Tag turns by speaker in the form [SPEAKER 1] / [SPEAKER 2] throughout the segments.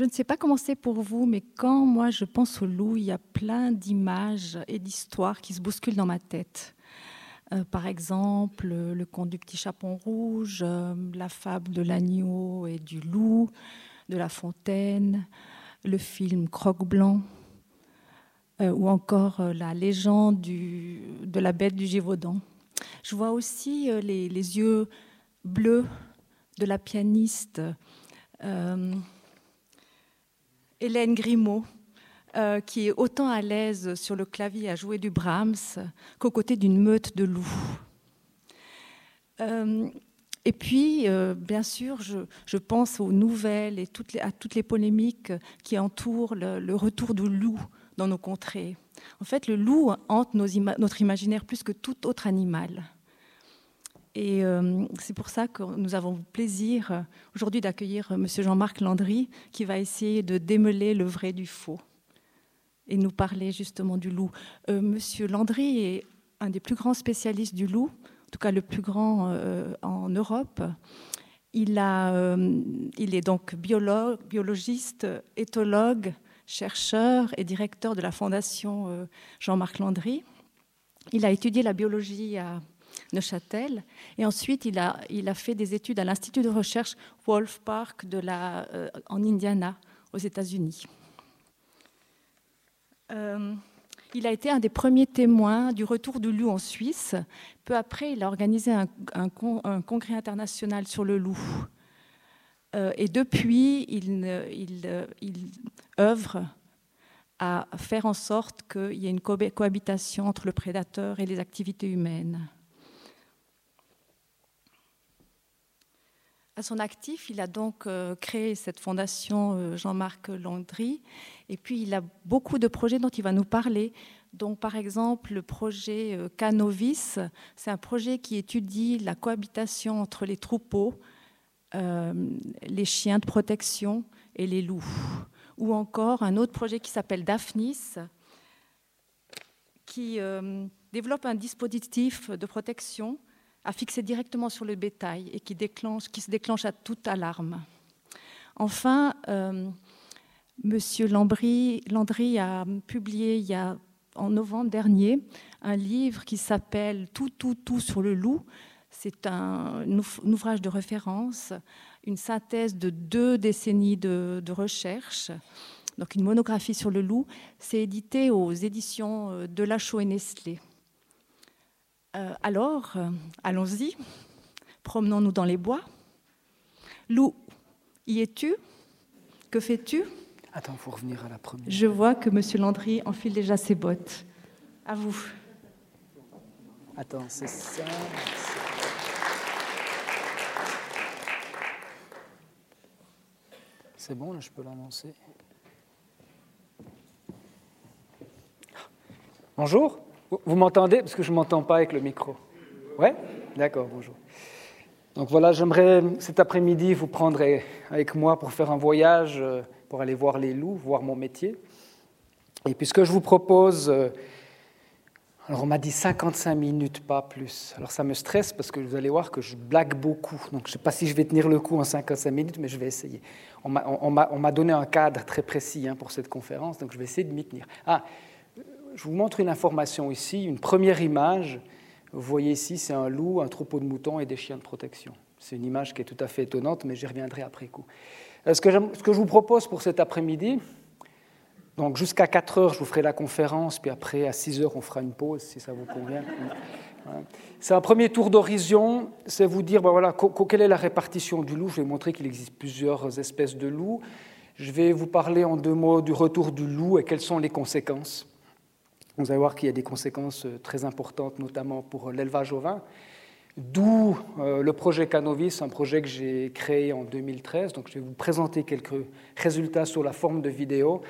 [SPEAKER 1] Je ne sais pas comment c'est pour vous, mais quand moi je pense au loup, il y a plein d'images et d'histoires qui se bousculent dans ma tête. Euh, par exemple, le conte du petit chapon rouge, euh, la fable de l'agneau et du loup, de la fontaine, le film Croque-Blanc, euh, ou encore la légende de la bête du Gévaudan. Je vois aussi les, yeux bleus de la pianiste Hélène Grimaud, euh, qui est autant à l'aise sur le clavier à jouer du Brahms qu'aux côtés d'une meute de loups. Euh, et puis, euh, bien sûr, je, pense aux nouvelles et à toutes les polémiques qui entourent le, retour du loup dans nos contrées. En fait, le loup hante notre imaginaire plus que tout autre animal. Et euh, c'est pour ça que nous avons le plaisir euh, aujourd'hui d'accueillir euh, M. Jean-Marc Landry, qui va essayer de démêler le vrai du faux et nous parler justement du loup. Monsieur Landry est un des plus grands spécialistes du loup, en tout cas le plus grand en Europe. Il, est donc biologiste, éthologue, chercheur et directeur de la fondation Jean-Marc Landry. Il a étudié la biologie à Neuchâtel. Et ensuite, il a, fait des études à l'Institut de recherche Wolf Park euh, en Indiana, aux États-Unis. Euh, il a été un des premiers témoins du retour du loup en Suisse. Peu après, il a organisé un, congrès international sur le loup. Euh, et depuis, il, œuvre à faire en sorte qu'il y ait une cohabitation entre le prédateur et les activités humaines. À son actif, il a donc euh, créé cette fondation euh, Jean-Marc Landry. Et puis, il a beaucoup de projets dont il va nous parler. Donc, par exemple, le projet euh, Canovis, c'est un projet qui étudie la cohabitation entre les troupeaux, les chiens de protection et les loups. Ou encore un autre projet qui s'appelle Daphnis, qui développe un dispositif de protection fixer directement sur le bétail et qui, déclenche, qui se déclenche à toute alarme. Enfin, euh, Monsieur Landry, Landry, a publié il y a, en novembre dernier un livre qui s'appelle Tout, tout, tout sur le loup. C'est un, ouvrage de référence, une synthèse de deux décennies de, de recherche, donc une monographie sur le loup. C'est édité aux éditions euh, de Lachaud et Nestlé. Euh, alors, euh, allons-y, promenons-nous dans les bois. Lou, y es-tu? Que fais-tu?
[SPEAKER 2] Attends, faut revenir à la première.
[SPEAKER 1] Je vois que M. Landry enfile déjà ses bottes. À vous.
[SPEAKER 2] Attends, c'est ça. C'est bon, là, je peux l'annoncer. Bonjour. Vous m'entendez? Parce que je ne m'entends pas avec le micro. Ouais? D'accord, bonjour. Donc voilà, j'aimerais cet après-midi vous prendre avec moi pour faire un voyage, euh, pour aller voir les loups, voir mon métier. Et puis ce que je vous propose, euh, alors on m'a dit 55 minutes, pas plus. Alors ça me stresse parce que vous allez voir que je blague beaucoup. Donc je ne sais pas si je vais tenir le coup en 55 minutes, mais je vais essayer. On m'a donné un cadre très précis hein, pour cette conférence, donc je vais essayer de m'y tenir. Ah, je vous montre une information ici, une première image. Vous voyez ici, c'est un loup, un troupeau de moutons et des chiens de protection. C'est une image qui est tout à fait étonnante, mais j'y reviendrai après coup. Euh, ce que, je vous propose pour cet après-midi, donc jusqu'à 4 heures, je vous ferai la conférence, puis après, à 6 heures, on fera une pause, si ça vous convient. C'est un premier tour d'horizon, c'est vous dire ben voilà, quelle est la répartition du loup. Je vais montrer qu'il existe plusieurs espèces de loups. Je vais vous parler en deux mots du retour du loup et quelles sont les conséquences. Vous allez voir qu'il y a des conséquences euh, très importantes, notamment pour euh, l'élevage ovin. D'où euh, le projet Canovis, un projet que j'ai créé en 2013. Donc, je vais vous présenter quelques résultats sur la forme de vidéo.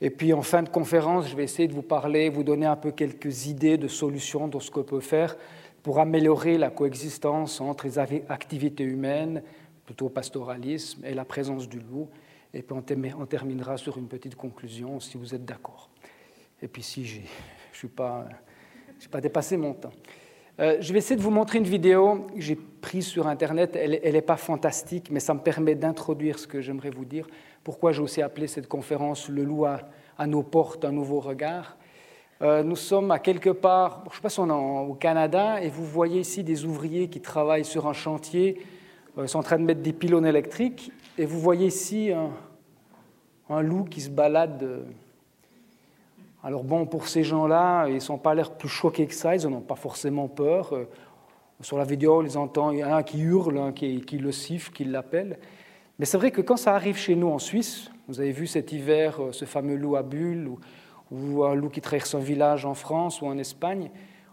[SPEAKER 2] Et puis, en fin de conférence, je vais essayer de vous parler, vous donner un peu quelques idées de solutions dans ce qu'on peut faire pour améliorer la coexistence entre les activités humaines, plutôt pastoralisme, et la présence du loup. Et puis, on terminera sur une petite conclusion, si vous êtes d'accord. Et puis, si j'ai je n'ai pas, pas, dépassé mon temps. Euh, je vais essayer de vous montrer une vidéo que j'ai prise sur Internet. Elle n'est pas fantastique, mais ça me permet d'introduire ce que j'aimerais vous dire. Pourquoi j'ai aussi appelé cette conférence Le loup à, nos portes, un nouveau regard. Euh, nous sommes à quelque part, je ne sais pas si on est au Canada, et vous voyez ici des ouvriers qui travaillent sur un chantier. Euh, sont en train de mettre des pylônes électriques, et vous voyez ici un, un loup qui se balade alors bon, pour ces gens-là, ils ne sont pas l'air plus choqués que ça, ils n'en ont pas forcément peur. Euh, sur la vidéo, on les entend, il y a un qui hurle, un qui, le siffle, qui l'appelle. Mais c'est vrai que quand ça arrive chez nous en Suisse, vous avez vu cet hiver euh, ce fameux loup à bulles, ou, un loup qui traverse un village en France ou en Espagne,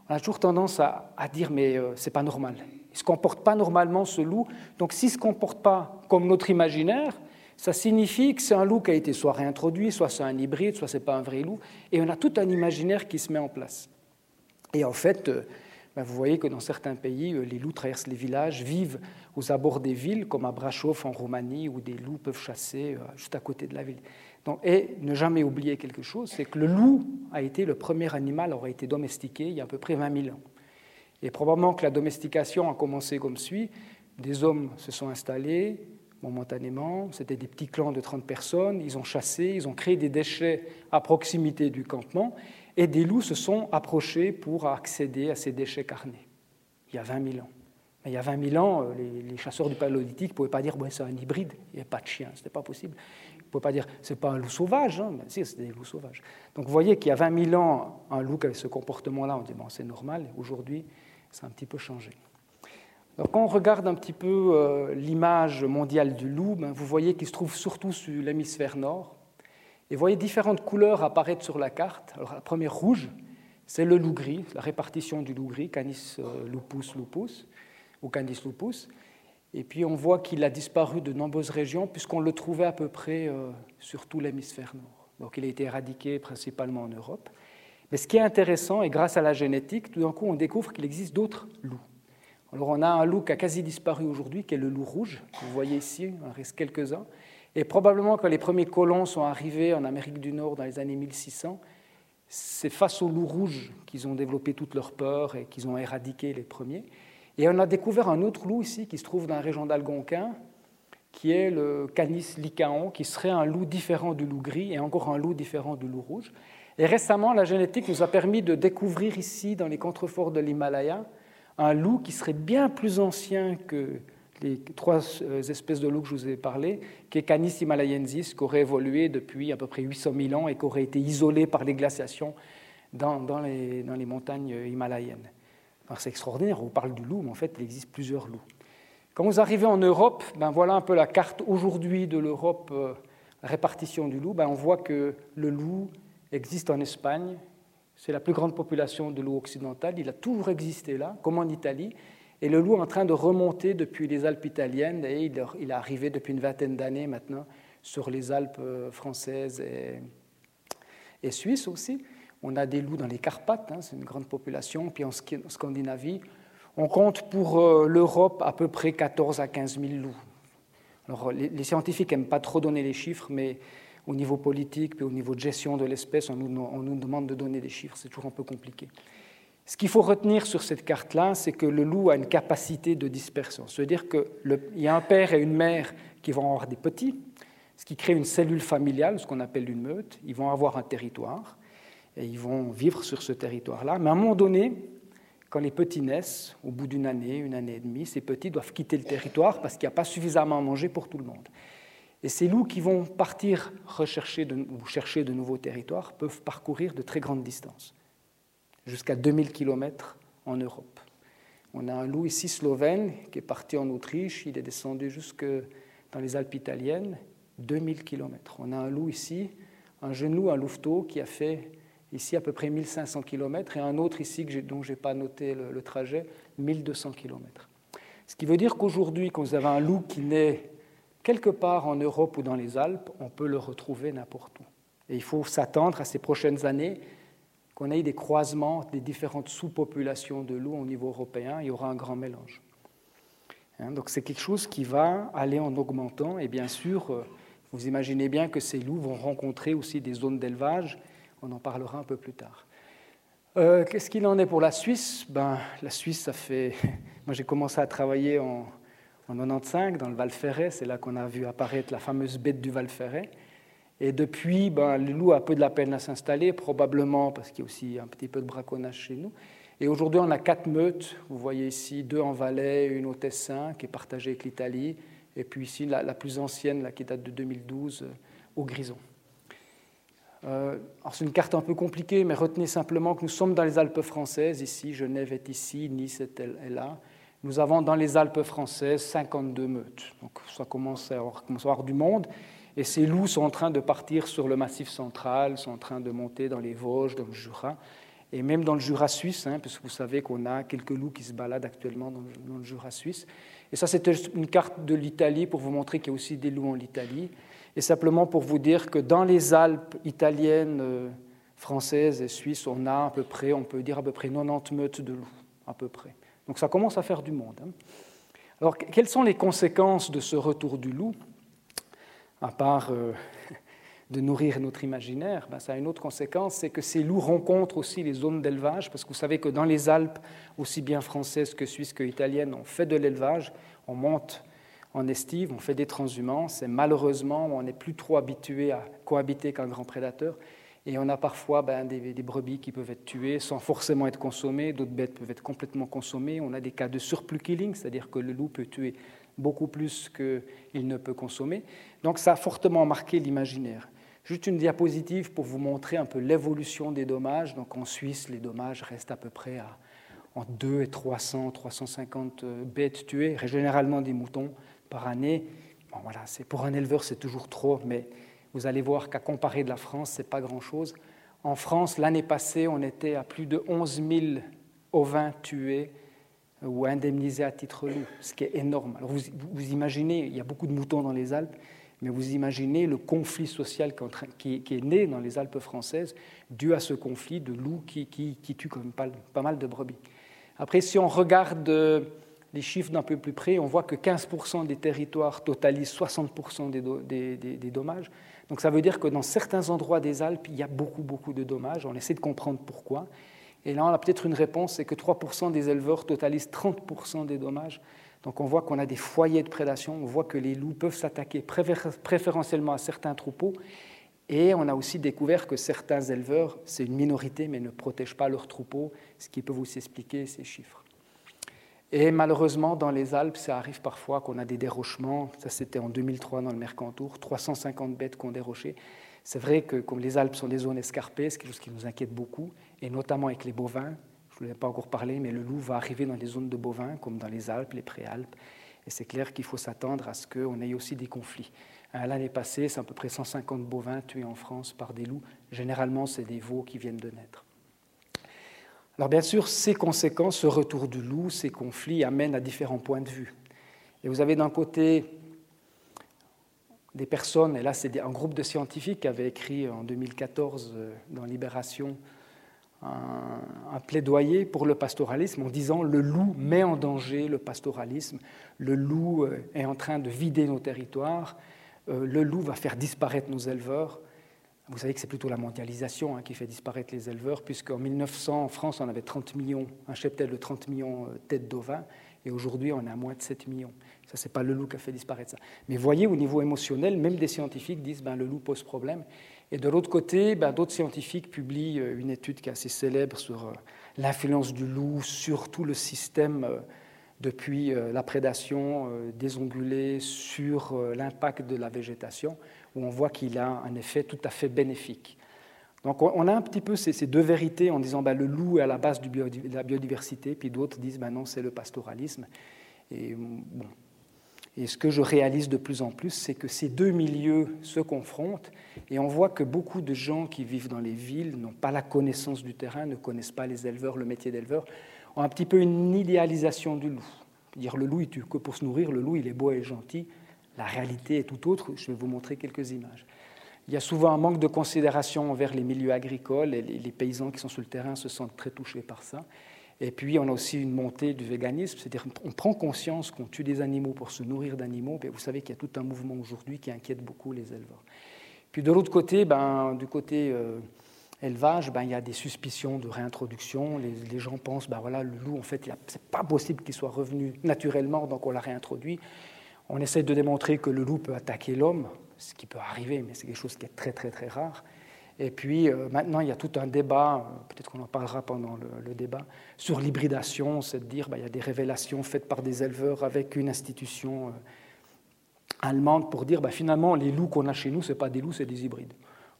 [SPEAKER 2] on a toujours tendance à, dire mais euh, c'est pas normal. Il se comporte pas normalement ce loup. Donc s'il se comporte pas comme notre imaginaire, ça signifie que c'est un loup qui a été soit réintroduit, soit c'est un hybride, soit c'est pas un vrai loup, et on a tout un imaginaire qui se met en place. Et en fait, euh, ben, vous voyez que dans certains pays, euh, les loups traversent les villages, vivent aux abords des villes, comme à Brasov en Roumanie, où des loups peuvent chasser euh, juste à côté de la ville. et ne jamais oublier quelque chose, c'est que le loup a été le premier animal, aurait été domestiqué il y a à peu près 20 000 ans. Et probablement que la domestication a commencé comme suit. Des hommes se sont installés, momentanément. C'était des petits clans de 30 personnes. Ils ont chassé, ils ont créé des déchets à proximité du campement. Et des loups se sont approchés pour accéder à ces déchets carnés. Il y a 20 000 ans. Mais il y a 20 000 ans, euh, les, chasseurs du paléolithique ne pouvaient pas dire ouais, c'est un hybride, il n'y a pas de chien, ce n'était pas possible. Ils ne pouvaient pas dire c'est pas un loup sauvage, hein. si, c'est des loups sauvages. Donc vous voyez qu'il y a 20 000 ans, un loup qui avait ce comportement-là, on dit bon, c'est normal. Aujourd'hui, a un petit peu changé quand on regarde un petit peu euh, l'image mondiale du loup, ben, vous voyez qu'il se trouve surtout sur l'hémisphère nord. Et vous voyez différentes couleurs apparaître sur la carte. Alors, la première rouge, c'est le loup gris, la répartition du loup gris, Canis euh, lupus lupus, ou Canis lupus. Et puis on voit qu'il a disparu de nombreuses régions, puisqu'on le trouvait à peu près euh, sur tout l'hémisphère nord. Donc il a été éradiqué principalement en Europe. Mais ce qui est intéressant, et grâce à la génétique, tout d'un coup on découvre qu'il existe d'autres loups. Alors on a un loup qui a quasi disparu aujourd'hui, qui est le loup rouge. Vous voyez ici, il en reste quelques-uns. Et probablement quand les premiers colons sont arrivés en Amérique du Nord dans les années 1600, c'est face au loup rouge qu'ils ont développé toute leur peur et qu'ils ont éradiqué les premiers. Et on a découvert un autre loup ici qui se trouve dans la région d'Algonquin, qui est le Canis licaon, qui serait un loup différent du loup gris et encore un loup différent du loup rouge. Et récemment, la génétique nous a permis de découvrir ici, dans les contreforts de l'Himalaya, un loup qui serait bien plus ancien que les trois euh, espèces de loups que je vous ai parlé, qui est Canis himalayensis, qui aurait évolué depuis à peu près 800 000 ans et qui aurait été isolé par les glaciations dans, les, montagnes himalayennes. C'est extraordinaire, on parle du loup, mais en fait, il existe plusieurs loups. Quand vous arrivez en Europe, ben voilà un peu la carte aujourd'hui de l'Europe, euh, répartition du loup. Ben on voit que le loup existe en Espagne, c'est la plus grande population de loup occidental. Il a toujours existé là, comme en Italie. Et le loup est en train de remonter depuis les Alpes italiennes et il est arrivé depuis une vingtaine d'années maintenant sur les Alpes euh, françaises et, suisses aussi. On a des loups dans les Carpates, hein, c'est une grande population. Puis en Scandinavie, on compte pour euh, l'Europe à peu près 14 à 15 000 loups. Alors, les, les scientifiques n'aiment pas trop donner les chiffres, mais au niveau politique, puis au niveau de gestion de l'espèce, on, nous, demande de donner des chiffres, c'est toujours un peu compliqué. Ce qu'il faut retenir sur cette carte-là, c'est que le loup a une capacité de dispersion. C'est-à-dire qu'il y a un père et une mère qui vont avoir des petits, ce qui crée une cellule familiale, ce qu'on appelle une meute. Ils vont avoir un territoire et ils vont vivre sur ce territoire-là. Mais à un moment donné, quand les petits naissent, au bout d'une année, une année et demie, ces petits doivent quitter le territoire parce qu'il n'y a pas suffisamment à manger pour tout le monde. Et ces loups qui vont partir rechercher ou chercher de nouveaux territoires peuvent parcourir de très grandes distances, jusqu'à 2000 km en Europe. On a un loup ici slovène qui est parti en Autriche, il est descendu jusque dans les Alpes italiennes, 2000 km. On a un loup ici, un jeune loup, un louveteau, qui a fait ici à peu près 1500 km, et un autre ici dont je n'ai pas noté le, le, trajet, 1200 km. Ce qui veut dire qu'aujourd'hui, quand vous avez un loup qui naît quelque part en Europe ou dans les Alpes, on peut le retrouver n'importe où. Et il faut s'attendre à ces prochaines années qu'on ait des croisements des différentes sous-populations de loups au niveau européen, il y aura un grand mélange. Hein, donc c'est quelque chose qui va aller en augmentant, et bien sûr, euh, vous imaginez bien que ces loups vont rencontrer aussi des zones d'élevage, on en parlera un peu plus tard. Euh, qu'est-ce qu'il en est pour la Suisse? Ben, La Suisse, ça fait. Moi, j'ai commencé à travailler en, en 95 dans le Val Ferret. C'est là qu'on a vu apparaître la fameuse bête du Val Ferret. Et depuis, ben, le loup a peu de la peine à s'installer, probablement parce qu'il y a aussi un petit peu de braconnage chez nous. Et aujourd'hui, on a quatre meutes. Vous voyez ici deux en Valais, une au Tessin, qui est partagée avec l'Italie. Et puis ici, la, plus ancienne, là, qui date de 2012, euh, au Grison. Euh, c'est une carte un peu compliquée, mais retenez simplement que nous sommes dans les Alpes françaises, ici, Genève est ici, Nice est, là. Nous avons dans les Alpes françaises 52 meutes. Donc ça commence à avoir, du monde. Et ces loups sont en train de partir sur le massif central, sont en train de monter dans les Vosges, dans le Jura, et même dans le Jura suisse, hein, parce que vous savez qu'on a quelques loups qui se baladent actuellement dans le, Jura suisse. Et ça, c'était une carte de l'Italie pour vous montrer qu'il y a aussi des loups en Italie et simplement pour vous dire que dans les Alpes italiennes, euh, françaises et suisses, on a à peu près, on peut dire à peu près 90 meutes de loups, à peu près. Donc ça commence à faire du monde. Hein. Alors, quelles sont les conséquences de ce retour du loup? À part euh, de nourrir notre imaginaire, ben, ça a une autre conséquence, c'est que ces loups rencontrent aussi les zones d'élevage, parce que vous savez que dans les Alpes, aussi bien françaises que suisses que italiennes, on fait de l'élevage, on monte en estive, on fait des transhumances et malheureusement, on n'est plus trop habitué à cohabiter qu'un grand prédateur. Et on a parfois ben, des, brebis qui peuvent être tuées sans forcément être consommées, d'autres bêtes peuvent être complètement consommées. On a des cas de surplus killing, c'est-à-dire que le loup peut tuer beaucoup plus qu'il ne peut consommer. Donc ça a fortement marqué l'imaginaire. Juste une diapositive pour vous montrer un peu l'évolution des dommages. Donc en Suisse, les dommages restent à peu près entre 2 et 300, 350 euh, bêtes tuées, généralement des moutons par année. Bon, voilà, pour un éleveur, c'est toujours trop, mais vous allez voir qu'à comparer de la France, ce n'est pas grand-chose. En France, l'année passée, on était à plus de 11 000 ovins tués ou indemnisés à titre loup, ce qui est énorme. Alors vous, imaginez, il y a beaucoup de moutons dans les Alpes, mais vous imaginez le conflit social qui, est né dans les Alpes françaises dû à ce conflit de loups qui, qui, tue quand même pas, mal de brebis. Après, si on regarde euh, les chiffres d'un peu plus près, on voit que 15% des territoires totalisent 60% des, des, dommages. Donc ça veut dire que dans certains endroits des Alpes, il y a beaucoup, beaucoup de dommages. On essaie de comprendre pourquoi. Et là, on a peut-être une réponse, c'est que 3% des éleveurs totalisent 30% des dommages. Donc on voit qu'on a des foyers de prédation, on voit que les loups peuvent s'attaquer préférentiellement à certains troupeaux. Et on a aussi découvert que certains éleveurs, c'est une minorité, mais ne protègent pas leurs troupeaux, ce qui peut vous expliquer ces chiffres. Et malheureusement, dans les Alpes, ça arrive parfois qu'on a des dérochements. Ça, c'était en 2003 dans le Mercantour, 350 bêtes qui ont déroché. C'est vrai que comme les Alpes sont des zones escarpées, c'est quelque chose qui nous inquiète beaucoup, et notamment avec les bovins. Je ne vous ai pas encore parlé, mais le loup va arriver dans les zones de bovins, comme dans les Alpes, les Préalpes. Et c'est clair qu'il faut s'attendre à ce qu'on ait aussi des conflits. Euh, l'année passée, c'est à peu près 150 bovins tués en France par des loups. Généralement, c'est des veaux qui viennent de naître. Alors bien sûr, ces conséquences, ce retour du loup, ces conflits amènent à différents points de vue. Et vous avez d'un côté des personnes, et là c'est un groupe de scientifiques qui avait écrit en 2014 euh, dans Libération un, plaidoyer pour le pastoralisme en disant le loup met en danger le pastoralisme, le loup euh, est en train de vider nos territoires, euh, le loup va faire disparaître nos éleveurs, vous savez que c'est plutôt la mondialisation hein, qui fait disparaître les éleveurs, puisqu'en 1900, en France, on avait 30 millions, un cheptel de 30 millions euh, têtes d'ovins, et aujourd'hui, on est à moins de 7 millions. Ça, c'est pas le loup qui a fait disparaître ça. Mais voyez, au niveau émotionnel, même des scientifiques disent ben, le loup pose problème. Et de l'autre côté, ben, d'autres scientifiques publient euh, une étude qui est assez célèbre sur euh, l'influence du loup sur tout le système depuis la prédation des ongulés sur l'impact de la végétation où on voit qu'il a un effet tout à fait bénéfique. Donc on a un petit peu ces, deux vérités en disant ben, le loup est à la base de la biodiversité, puis d'autres disent ben non, c'est le pastoralisme. Et, ce que je réalise de plus en plus, c'est que ces deux milieux se confrontent et on voit que beaucoup de gens qui vivent dans les villes n'ont pas la connaissance du terrain, ne connaissent pas les éleveurs, le métier d'éleveur, ont un petit peu une idéalisation du loup. Dire le loup, il tue que pour se nourrir, le loup, il est beau et gentil, la réalité est tout autre. Je vais vous montrer quelques images. Il y a souvent un manque de considération envers les milieux agricoles et les paysans qui sont sur le terrain se sentent très touchés par ça. Et puis, on a aussi une montée du véganisme, c'est-à-dire qu'on prend conscience qu'on tue des animaux pour se nourrir d'animaux. Vous savez qu'il y a tout un mouvement aujourd'hui qui inquiète beaucoup les éleveurs. Puis de l'autre côté, ben, du côté euh, élevage, ben, il y a des suspicions de réintroduction. Les, gens pensent, ben voilà, le loup, en fait, ce n'est pas possible qu'il soit revenu naturellement, donc on l'a réintroduit. On essaie de démontrer que le loup peut attaquer l'homme, ce qui peut arriver, mais c'est quelque chose qui est très très très rare. Et puis euh, maintenant, il y a tout un débat, euh, peut-être qu'on en parlera pendant le, débat, sur l'hybridation, c'est de dire qu'il ben, y a des révélations faites par des éleveurs avec une institution euh, allemande pour dire ben, finalement, les loups qu'on a chez nous, ce pas des loups, c'est des hybrides.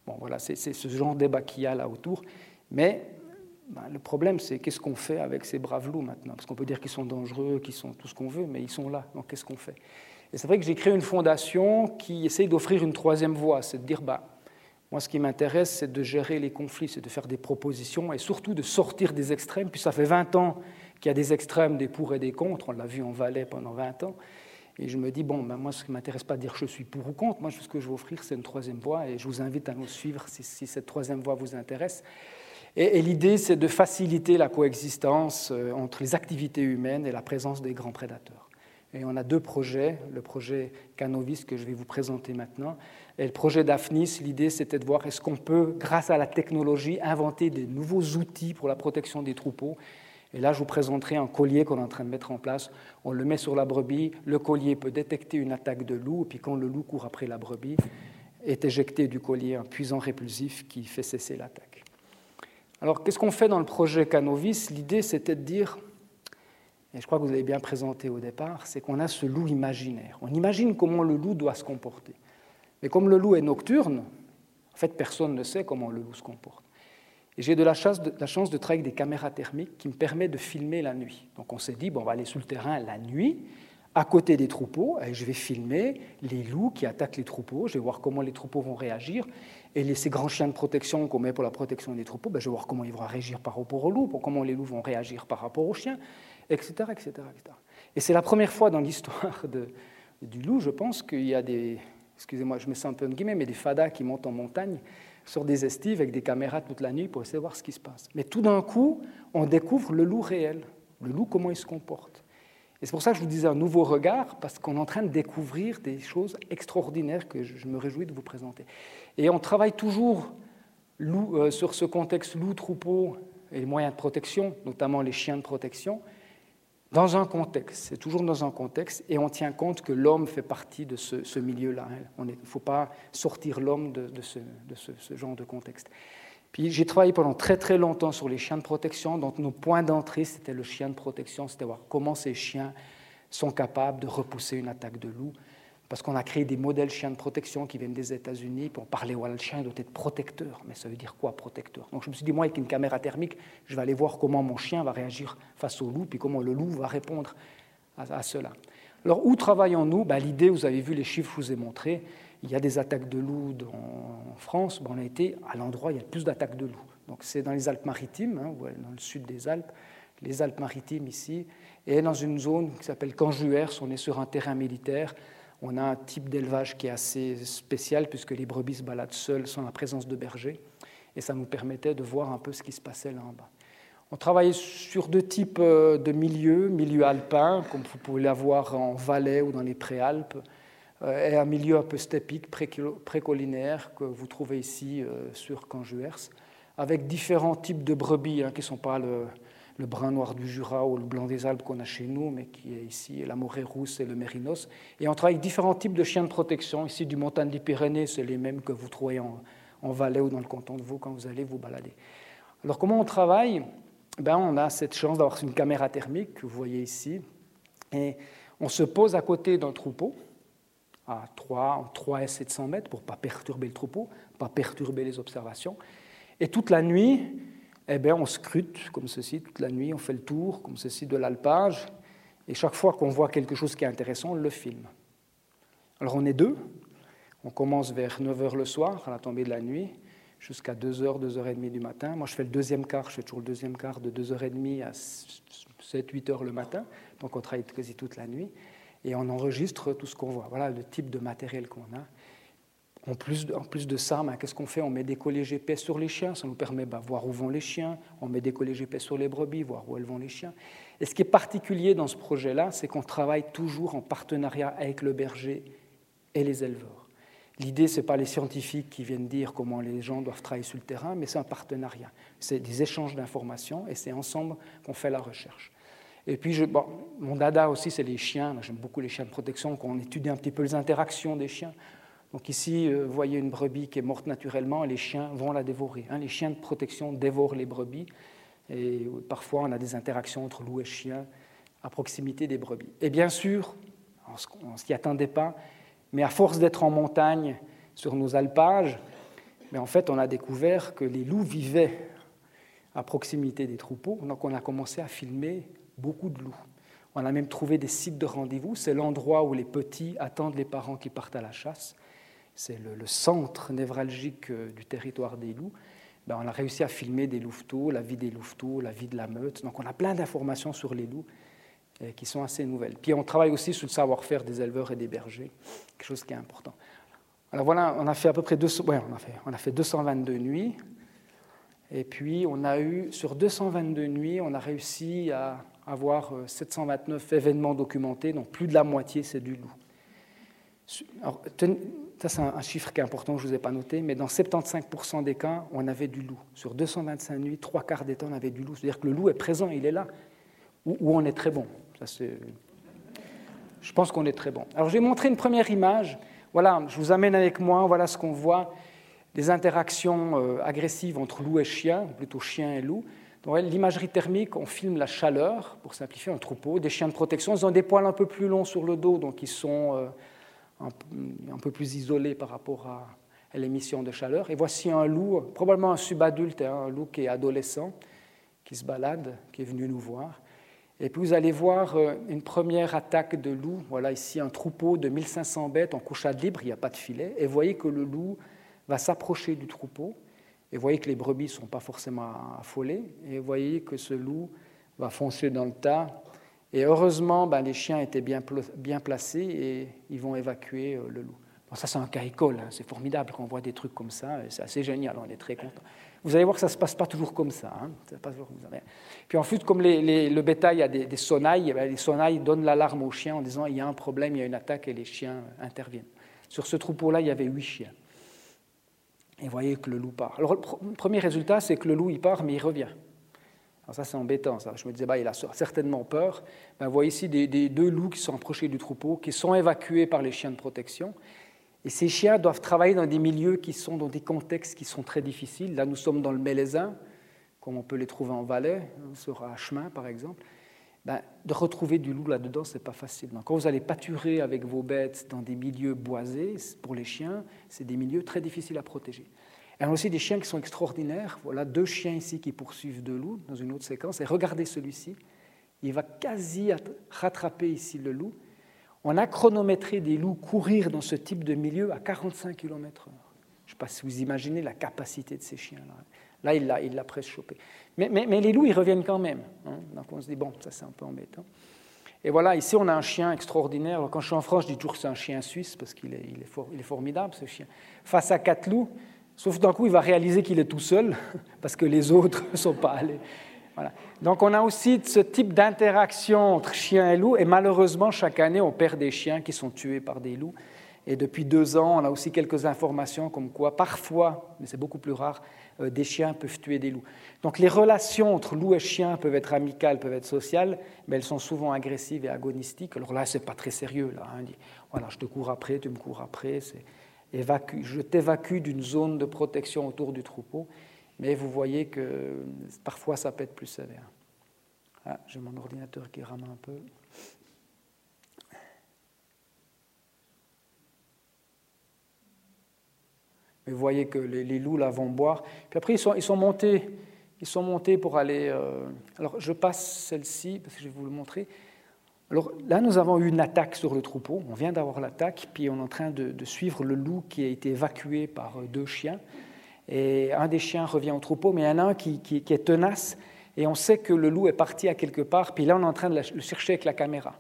[SPEAKER 2] Bon, voilà, c'est ce genre de débat qu'il y a là autour. Mais ben, le problème, c'est qu'est-ce qu'on fait avec ces braves loups maintenant? Parce qu'on peut dire qu'ils sont dangereux, qu'ils sont tout ce qu'on veut, mais ils sont là. Donc qu'est-ce qu'on fait? Et c'est vrai que j'ai créé une fondation qui essaye d'offrir une troisième voie, c'est de dire, bah, moi, ce qui m'intéresse, c'est de gérer les conflits, c'est de faire des propositions et surtout de sortir des extrêmes. Puis ça fait 20 ans qu'il y a des extrêmes, des pour et des contre. On l'a vu en Valais pendant 20 ans. Et je me dis, bon, ben moi, ce qui ne m'intéresse pas de dire je suis pour ou contre. Moi, ce que je veux offrir, c'est une troisième voie. Et je vous invite à nous suivre si, cette troisième voie vous intéresse. Et, et l'idée, c'est de faciliter la coexistence euh, entre les activités humaines et la présence des grands prédateurs. Et on a deux projets, le projet Canovis que je vais vous présenter maintenant, et le projet Daphnis, l'idée c'était de voir est-ce qu'on peut, grâce à la technologie, inventer des nouveaux outils pour la protection des troupeaux. Et là, je vous présenterai un collier qu'on est en train de mettre en place. On le met sur la brebis, le collier peut détecter une attaque de loup, et puis quand le loup court après la brebis, est éjecté du collier un puissant répulsif qui fait cesser l'attaque. Alors, qu'est-ce qu'on fait dans le projet Canovis? L'idée, c'était de dire, et je crois que vous avez bien présenté au départ, c'est qu'on a ce loup imaginaire. On imagine comment le loup doit se comporter. Mais comme le loup est nocturne, en fait, personne ne sait comment le loup se comporte. Et j'ai de la chance de, travailler avec des caméras thermiques qui me permettent de filmer la nuit. Donc on s'est dit, bon, on va aller sur le terrain la nuit, à côté des troupeaux, et je vais filmer les loups qui attaquent les troupeaux, je vais voir comment les troupeaux vont réagir, et ces grands chiens de protection qu'on met pour la protection des troupeaux, ben, je vais voir comment ils vont réagir par rapport aux loups, comment les loups vont réagir par rapport aux chiens, etc. etc., etc. Et c'est la première fois dans l'histoire du loup, je pense, qu'il y a des, excusez-moi, je me sens un peu en guillemets, mais des fadas qui montent en montagne sur des estives avec des caméras toute la nuit pour essayer de voir ce qui se passe. Mais tout d'un coup, on découvre le loup réel, le loup, comment il se comporte. Et c'est pour ça que je vous disais un nouveau regard, parce qu'on est en train de découvrir des choses extraordinaires que je me réjouis de vous présenter. Et on travaille toujours euh, sur ce contexte loup-troupeau et les moyens de protection, notamment les chiens de protection dans un contexte, c'est toujours dans un contexte, et on tient compte que l'homme fait partie de ce, milieu-là. Hein. Il ne faut pas sortir l'homme de, ce, genre de contexte. Puis j'ai travaillé pendant très très longtemps sur les chiens de protection, donc nos points d'entrée, c'était le chien de protection, c'était voir comment ces chiens sont capables de repousser une attaque de loup, parce qu'on a créé des modèles chiens de protection qui viennent des États-Unis. Pour parler, voilà, le chien doit être protecteur. Mais ça veut dire quoi, protecteur? Donc je me suis dit, moi, avec une caméra thermique, je vais aller voir comment mon chien va réagir face au loup, puis comment le loup va répondre à, cela. Alors, où travaillons-nous? Ben, L'idée, vous avez vu les chiffres je vous ai montrés. Il y a des attaques de loups en France. Ben, on a été à l'endroit où il y a le plus d'attaques de loups. Donc, c'est dans les Alpes-Maritimes, hein, dans le sud des Alpes, les Alpes-Maritimes ici, et dans une zone qui s'appelle Canjuers. On est sur un terrain militaire on a un type d'élevage qui est assez spécial puisque les brebis se baladent seules sans la présence de bergers. Et ça nous permettait de voir un peu ce qui se passait là en bas. On travaillait sur deux types euh, de milieux, milieu alpin, comme vous pouvez l'avoir en Valais ou dans les préalpes, euh, et un milieu un peu stepique, précolinaire, que vous trouvez ici euh, sur Canjuers, avec différents types de brebis hein, qui ne sont pas le, le brun noir du Jura ou le blanc des Alpes qu'on a chez nous, mais qui est ici la morée rousse et le mérinos. Et on travaille différents types de chiens de protection. Ici, du montagne des Pyrénées, c'est les mêmes que vous trouvez en, Valais ou dans le canton de Vaud quand vous allez vous balader. Alors, comment on travaille? Ben, On a cette chance d'avoir une caméra thermique que vous voyez ici. Et on se pose à côté d'un troupeau, à 3, 3 et 700 mètres, pour ne pas perturber le troupeau, pas perturber les observations. Et toute la nuit, eh bien, on scrute comme ceci toute la nuit, on fait le tour comme ceci de l'alpage, et chaque fois qu'on voit quelque chose qui est intéressant, on le filme. Alors on est deux, on commence vers 9h le soir, à la tombée de la nuit, jusqu'à 2h, 2h30 du matin. Moi, je fais le deuxième quart, je fais toujours le deuxième quart de 2h30 à 7, 8h le matin, donc on travaille quasi toute la nuit, et on enregistre tout ce qu'on voit. Voilà le type de matériel qu'on a. En plus, de, ça, ben, qu'est-ce qu'on fait? On met des colliers GPS sur les chiens, ça nous permet de ben, voir où vont les chiens. On met des colliers GPS sur les brebis, voir où elles vont les chiens. Et ce qui est particulier dans ce projet-là, c'est qu'on travaille toujours en partenariat avec le berger et les éleveurs. L'idée, ce n'est pas les scientifiques qui viennent dire comment les gens doivent travailler sur le terrain, mais c'est un partenariat. C'est des échanges d'informations et c'est ensemble qu'on fait la recherche. Et puis, je, mon dada aussi, c'est les chiens. J'aime beaucoup les chiens de protection, qu'on étudie un petit peu les interactions des chiens. Donc ici, euh, vous voyez une brebis qui est morte naturellement et les chiens vont la dévorer. Hein. Les chiens de protection dévorent les brebis et parfois on a des interactions entre loup et chien à proximité des brebis. Et bien sûr, on ne s'y attendait pas, mais à force d'être en montagne sur nos alpages, mais en fait on a découvert que les loups vivaient à proximité des troupeaux. Donc on a commencé à filmer beaucoup de loups. On a même trouvé des sites de rendez-vous. C'est l'endroit où les petits attendent les parents qui partent à la chasse. C'est le, centre névralgique euh, du territoire des loups. Ben, on a réussi à filmer des louveteaux, la vie des louveteaux, la vie de la meute. Donc on a plein d'informations sur les loups euh, qui sont assez nouvelles. Puis on travaille aussi sur le savoir-faire des éleveurs et des bergers, quelque chose qui est important. Alors voilà, on a fait à peu près on, a fait, on a fait 222 nuits. Et puis on a eu, sur 222 nuits, on a réussi à avoir 729 euh, événements documentés, donc plus de la moitié, c'est du loup. Alors, ça, c'est un chiffre qui est important, je ne vous ai pas noté, mais dans 75% des cas, on avait du loup. Sur 225 nuits, trois quarts des temps, on avait du loup. C'est-à-dire que le loup est présent, il est là, ou, on est très bon. Ça, je pense qu'on est très bon. Alors, je vais montrer une première image. Voilà, je vous amène avec moi, voilà ce qu'on voit, des interactions euh, agressives entre loup et chien, plutôt chien et loup. L'imagerie thermique, on filme la chaleur, pour simplifier, un troupeau. Des chiens de protection, ils ont des poils un peu plus longs sur le dos, donc ils sont euh, un, peu plus isolés par rapport à, l'émission de chaleur. Et voici un loup, probablement un subadulte, hein, un loup qui est adolescent, qui se balade, qui est venu nous voir. Et puis vous allez voir euh, une première attaque de loup. Voilà ici un troupeau de 1500 bêtes en couchade libre, il n'y a pas de filet. Et voyez que le loup va s'approcher du troupeau. Et voyez que les brebis ne sont pas forcément affolées. Et voyez que ce loup va foncer dans le tas. Et heureusement, ben, les chiens étaient bien, placés et ils vont évacuer euh, le loup. Bon, ça, c'est un cas école. Hein. C'est formidable quand on voit des trucs comme ça. C'est assez génial. On est très content. Vous allez voir que ça ne se passe pas toujours comme ça. Hein. Toujours comme ça. Puis ensuite, comme le bétail a des, des sonnailles, ben, les sonnailles donnent l'alarme aux chiens en disant il y a un problème, il y a une attaque et les chiens interviennent. Sur ce troupeau-là, il y avait huit chiens. Et vous voyez que le loup part. Alors, le premier résultat, c'est que le loup, il part, mais il revient. Alors ça, c'est embêtant. Je me disais, bah, il a certainement peur. Ben, vous voyez ici des, deux loups qui sont approchés du troupeau, qui sont évacués par les chiens de protection. Et ces chiens doivent travailler dans des milieux qui sont dans des contextes qui sont très difficiles. Là, nous sommes dans le Mélésin, comme on peut les trouver en Valais, sur un chemin, par exemple. Ben, de retrouver du loup là-dedans, ce n'est pas facile. quand vous allez pâturer avec vos bêtes dans des milieux boisés, pour les chiens, c'est des milieux très difficiles à protéger. Et on a aussi des chiens qui sont extraordinaires. Voilà deux chiens ici qui poursuivent deux loups dans une autre séquence. Et regardez celui-ci. Il va quasi rattraper ici le loup. On a chronométré des loups courir dans ce type de milieu à 45 km/h. Je ne sais pas si vous imaginez la capacité de ces chiens-là. Là, il l'a, il presque chopé. Mais, les loups, ils reviennent quand même. Hein. Donc on se dit, bon, ça c'est un peu embêtant. Et voilà, ici on a un chien extraordinaire. Quand je suis en France, je dis toujours que c'est un chien suisse parce qu'il est, il est, formidable ce chien. Face à quatre loups, sauf d'un coup il va réaliser qu'il est tout seul parce que les autres ne sont pas allés. Voilà. Donc on a aussi ce type d'interaction entre chien et loup. Et malheureusement, chaque année, on perd des chiens qui sont tués par des loups. Et depuis deux ans, on a aussi quelques informations comme quoi, parfois, mais c'est beaucoup plus rare, euh, des chiens peuvent tuer des loups. Donc les relations entre loup et chien peuvent être amicales, peuvent être sociales, mais elles sont souvent agressives et agonistiques. Alors là, ce n'est pas très sérieux. Là, hein. voilà, je te cours après, tu me cours après. Je t'évacue d'une zone de protection autour du troupeau. Mais vous voyez que parfois, ça peut être plus sévère. Ah, j'ai mon ordinateur qui rame un peu. Mais vous voyez que les, loups là vont boire. Puis après, ils sont, montés. Ils sont montés pour aller. Euh, alors, je passe celle-ci parce que je vais vous le montrer. Alors là, nous avons eu une attaque sur le troupeau. On vient d'avoir l'attaque, puis on est en train de, suivre le loup qui a été évacué par euh, deux chiens. Et un des chiens revient au troupeau, mais il y en a un qui, qui, est tenace. Et on sait que le loup est parti à quelque part. Puis là, on est en train de le chercher avec la caméra.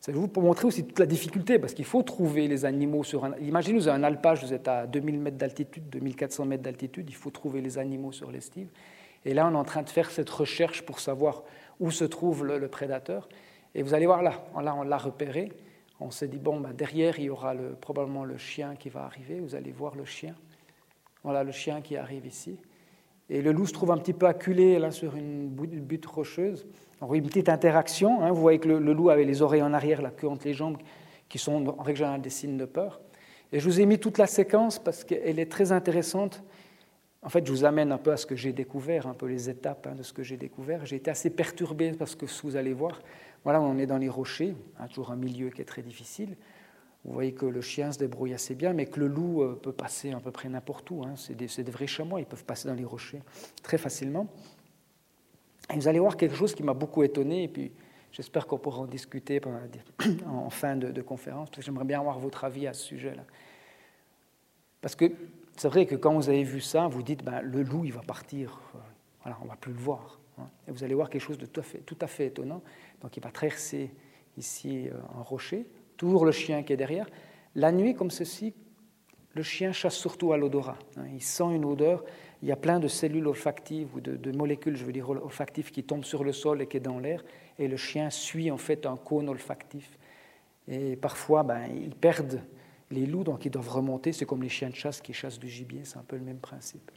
[SPEAKER 2] C'est vous pour montrer aussi toute la difficulté, parce qu'il faut trouver les animaux sur un... Imaginez, vous avez un alpage, vous êtes à 2000 mètres d'altitude, 2400 mètres d'altitude, il faut trouver les animaux sur l'estive. Et là, on est en train de faire cette recherche pour savoir où se trouve le, prédateur. Et vous allez voir là, là on l'a repéré. On s'est dit, bon, ben, derrière, il y aura le, probablement le chien qui va arriver. Vous allez voir le chien. Voilà le chien qui arrive ici. Et le loup se trouve un petit peu acculé là sur une butte rocheuse. Voit une petite interaction. Hein. Vous voyez que le, loup avait les oreilles en arrière, la queue entre les jambes, qui sont en règle générale des signes de peur. Et je vous ai mis toute la séquence parce qu'elle est très intéressante. En fait, je vous amène un peu à ce que j'ai découvert, un peu les étapes hein, de ce que j'ai découvert. J'ai été assez perturbé parce que vous allez voir, voilà, on est dans les rochers, hein, toujours un milieu qui est très difficile. Vous voyez que le chien se débrouille assez bien, mais que le loup euh, peut passer à peu près n'importe où. Hein. C'est des, vrais chamois, ils peuvent passer dans les rochers très facilement. Et vous allez voir quelque chose qui m'a beaucoup étonné, et puis j'espère qu'on pourra en discuter en fin de, conférence, parce que j'aimerais bien avoir votre avis à ce sujet-là. Parce que c'est vrai que quand vous avez vu ça, vous dites, ben, le loup, il va partir, euh, voilà, on ne va plus le voir. Et vous allez voir quelque chose de tout à fait, tout à fait étonnant. Donc il va traverser ici euh, un rocher, toujours le chien qui est derrière. La nuit, comme ceci, le chien chasse surtout à l'odorat. Hein. Il sent une odeur. Il y a plein de cellules olfactives ou de, molécules, je veux dire, olfactives qui tombent sur le sol et qui sont dans l'air. Et le chien suit en fait un cône olfactif. Et parfois, ben, ils perdent les loups, donc ils doivent remonter. C'est comme les chiens de chasse qui chassent du gibier. C'est un peu le même principe.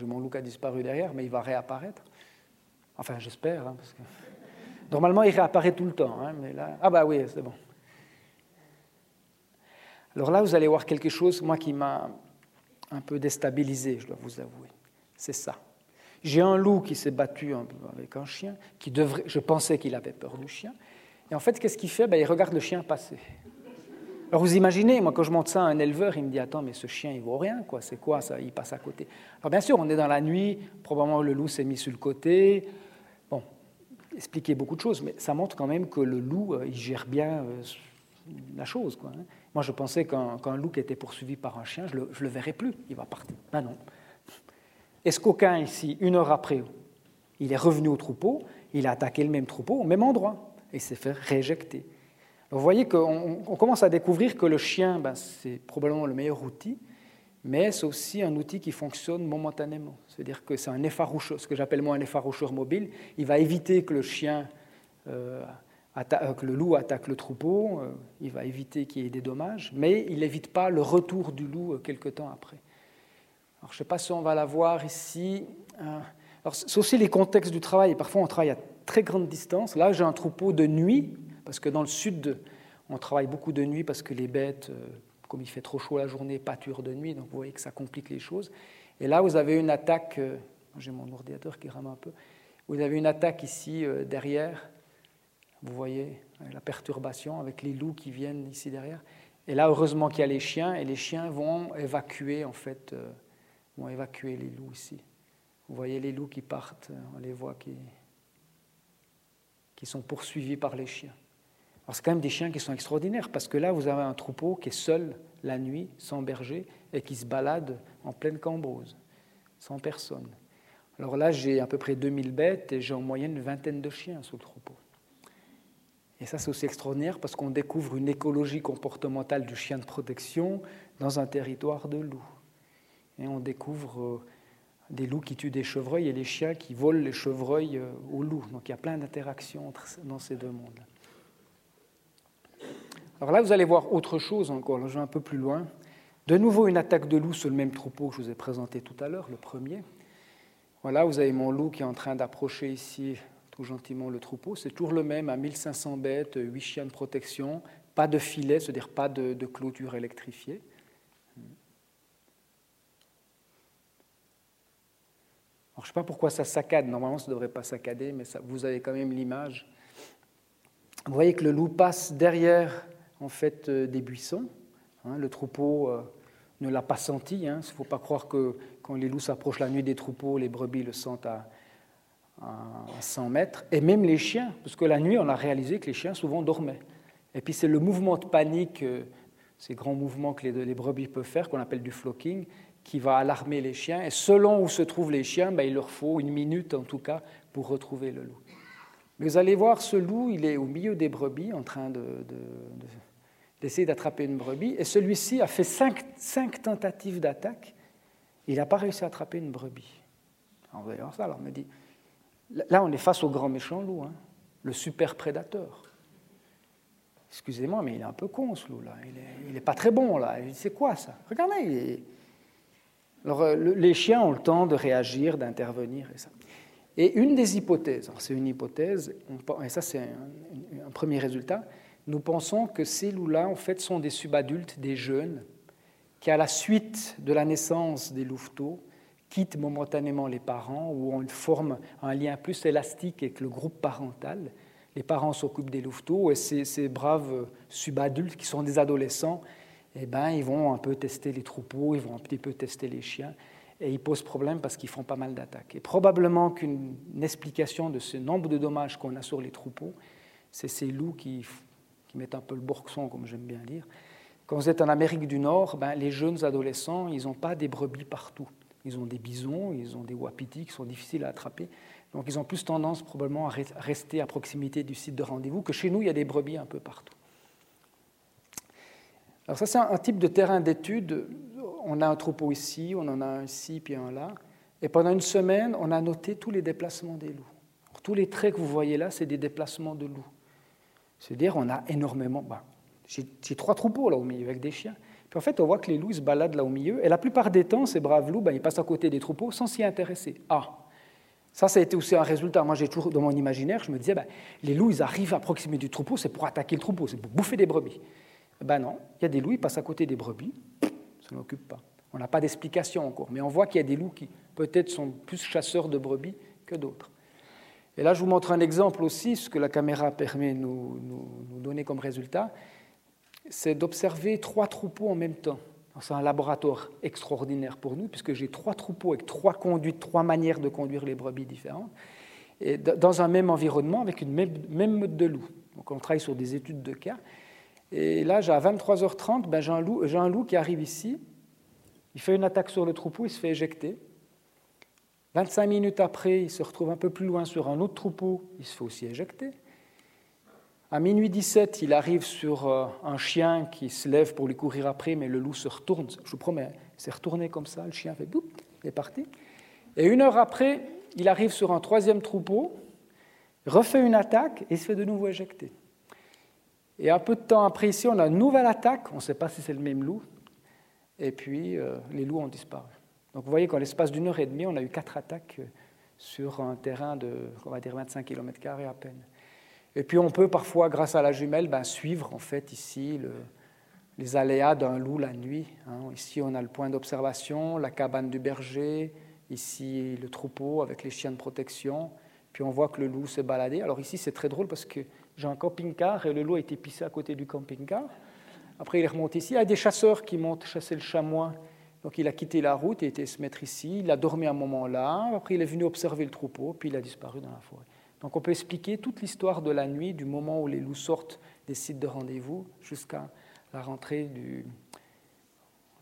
[SPEAKER 2] Loup qui a disparu derrière, mais il va réapparaître. Enfin, j'espère, hein, normalement il réapparaît tout le temps. Hein, mais là, ah bah oui, c'est bon. Alors là, vous allez voir quelque chose, moi, qui m'a un peu déstabilisé, je dois vous avouer. C'est ça. J'ai un loup qui s'est battu avec un chien, qui devrait, je pensais qu'il avait peur du chien. Et en fait, qu'est-ce qu'il fait? Ben, Il regarde le chien passer. Alors vous imaginez, moi quand je monte ça à un éleveur, il me dit Attends, mais ce chien il vaut rien, quoi, c'est quoi ça? Il passe à côté. Alors bien sûr, on est dans la nuit, probablement le loup s'est mis sur le côté. Bon, expliquer beaucoup de choses, mais ça montre quand même que le loup, euh, il gère bien euh, la chose. Quoi, hein. Moi je pensais qu'un loup qui était poursuivi par un chien, je le, le verrais plus, il va partir. Ben non. Est-ce qu'aucun ici, une heure après, il est revenu au troupeau, il a attaqué le même troupeau au même endroit et s'est fait rééjecter vous voyez qu'on commence à découvrir que le chien, ben, c'est probablement le meilleur outil, mais c'est aussi un outil qui fonctionne momentanément. C'est-à-dire que c'est un effaroucheur, ce que j'appelle moi un effaroucheur mobile. Il va éviter que le chien, euh, euh, que le loup attaque le troupeau, euh, il va éviter qu'il y ait des dommages, mais il n'évite pas le retour du loup quelque temps après. Alors, je ne sais pas si on va la voir ici. c'est aussi les contextes du travail. Parfois, on travaille à très grande distance. Là, j'ai un troupeau de nuit parce que dans le sud, on travaille beaucoup de nuit parce que les bêtes, euh, comme il fait trop chaud la journée, pâturent de nuit. Donc vous voyez que ça complique les choses. Et là, vous avez une attaque. Euh, j'ai mon ordinateur qui rame un peu. Vous avez une attaque ici euh, derrière. Vous voyez la perturbation avec les loups qui viennent ici derrière. Et là, heureusement qu'il y a les chiens, et les chiens vont évacuer, en fait, vont évacuer les loups ici. Vous voyez les loups qui partent, on les voit qui, qui sont poursuivis par les chiens. Alors c'est quand même des chiens qui sont extraordinaires, parce que là, vous avez un troupeau qui est seul la nuit, sans berger, et qui se balade en pleine cambrose, sans personne. Alors là, j'ai à peu près 2000 bêtes et j'ai en moyenne une vingtaine de chiens sous le troupeau. Et ça, c'est aussi extraordinaire parce qu'on découvre une écologie comportementale du chien de protection dans un territoire de loups. Et on découvre euh, des loups qui tuent des chevreuils et les chiens qui volent les chevreuils euh, aux loups. Donc il y a plein d'interactions dans ces deux mondes. Alors là, vous allez voir autre chose encore, je vais un peu plus loin. De nouveau, une attaque de loup sur le même troupeau que je vous ai présenté tout à l'heure, le premier. Voilà, vous avez mon loup qui est en train d'approcher ici tout gentiment le troupeau. C'est toujours le même, à 1500 bêtes, 8 chiens de protection, pas de filet, c'est-à-dire pas de, clôture électrifiée. Alors, je ne sais pas pourquoi ça saccade, normalement ça ne devrait pas saccader, mais vous avez quand même l'image. Vous voyez que le loup passe derrière en fait euh, des buissons. Hein. le troupeau euh, ne l'a pas senti. Il hein. ne faut pas croire que quand les loups s'approchent la nuit des troupeaux, les brebis le sentent à, 100 mètres. Et même les chiens, parce que la nuit, on a réalisé que les chiens souvent dormaient. Et puis c'est le mouvement de panique, euh, ces grands mouvements que les, brebis peuvent faire, qu'on appelle du flocking, qui va alarmer les chiens. Et selon où se trouvent les chiens, ben, il leur faut une minute en tout cas pour retrouver le loup. Mais vous allez voir, ce loup, il est au milieu des brebis en train de d'essayer d'attraper une brebis, et celui-ci a fait cinq, tentatives d'attaque, il n'a pas réussi à attraper une brebis. Allez voir ça, alors on me dit, là on est face au grand méchant loup, hein, le super prédateur. Excusez-moi, mais il est un peu con ce loup-là, il n'est pas très bon là, c'est quoi ça? Regardez, alors, euh, les chiens ont le temps de réagir, d'intervenir et ça. Et une des hypothèses, c'est une hypothèse, et ça c'est un, premier résultat, nous pensons que ces loups-là en fait sont des subadultes, des jeunes, qui à la suite de la naissance des louveteaux quittent momentanément les parents ou une forme, un lien plus élastique avec le groupe parental. Les parents s'occupent des louveteaux et ces, ces braves subadultes qui sont des adolescents, eh ben, ils vont un peu tester les troupeaux, ils vont un petit peu tester les chiens et ils posent problème parce qu'ils font pas mal d'attaques. Et probablement qu'une explication de ce nombre de dommages qu'on a sur les troupeaux, c'est ces loups qui, qui mettent un peu le bourgson, comme j'aime bien dire. Quand vous êtes en Amérique du Nord, ben, les jeunes adolescents, ils n'ont pas des brebis partout. Ils ont des bisons, ils ont des wapitis qui sont difficiles à attraper. Donc ils ont plus tendance probablement à rester à proximité du site de rendez-vous que chez nous, il y a des brebis un peu partout. Alors ça, c'est un type de terrain d'étude on a un troupeau ici, on en a un ici, puis un là. Et pendant une semaine, on a noté tous les déplacements des loups. Tous les traits que vous voyez là, c'est des déplacements de loups. C'est-à-dire, on a énormément. Ben, J'ai trois troupeaux là au milieu avec des chiens. Puis en fait, on voit que les loups se baladent là au milieu. Et la plupart des temps, ces braves loups, ben, ils passent à côté des troupeaux sans s'y intéresser. Ah, ça, ça a été aussi un résultat. Moi, j'ai toujours, dans mon imaginaire, je me disais, ben, les loups, ils arrivent à proximité du troupeau, c'est pour attaquer le troupeau, c'est pour bouffer des brebis. Ben non, il y a des loups, ils passent à côté des brebis, ça n'occupe pas. On n'a pas d'explication encore, mais on voit qu'il y a des loups qui peut-être sont plus chasseurs de brebis que d'autres. Et là, je vous montre un exemple aussi, ce que la caméra permet de nous, donner comme résultat, c'est d'observer trois troupeaux en même temps. C'est un laboratoire extraordinaire pour nous, puisque j'ai trois troupeaux avec trois conduites, trois manières de conduire les brebis différentes, dans un même environnement, avec une même, même mode de loup. Donc on travaille sur des études de cas, et là, à 23h30, ben, j'ai un, loup qui arrive ici. Il fait une attaque sur le troupeau, il se fait éjecter. 25 minutes après, il se retrouve un peu plus loin sur un autre troupeau, il se fait aussi éjecter. À minuit 17, il arrive sur euh, un chien qui se lève pour lui courir après, mais le loup se retourne. Je vous promets, il s'est retourné comme ça, le chien fait boum, il est parti. Et une heure après, il arrive sur un troisième troupeau, refait une attaque et se fait de nouveau éjecter. Et un peu de temps après, ici, on a une nouvelle attaque. On ne sait pas si c'est le même loup. Et puis, euh, les loups ont disparu. Donc, vous voyez qu'en l'espace d'une heure et demie, on a eu quatre attaques euh, sur un terrain de, on va dire, 25 km à peine. Et puis, on peut parfois, grâce à la jumelle, ben, suivre, en fait, ici, les aléas d'un loup la nuit. Hein. Ici, on a le point d'observation, la cabane du berger, ici, le troupeau avec les chiens de protection. Puis, on voit que le loup s'est baladé. Alors, ici, c'est très drôle parce que j'ai un camping-car et le loup a été pissé à côté du camping-car. Après, il est remonté ici. Il y a des chasseurs qui montent chasser le chamois. Donc, il a quitté la route et était se mettre ici. Il a dormi un moment là. Après, il est venu observer le troupeau, puis il a disparu dans la forêt. Donc, on peut expliquer toute l'histoire de la nuit, du moment où les loups sortent des sites de rendez-vous jusqu'à la rentrée du,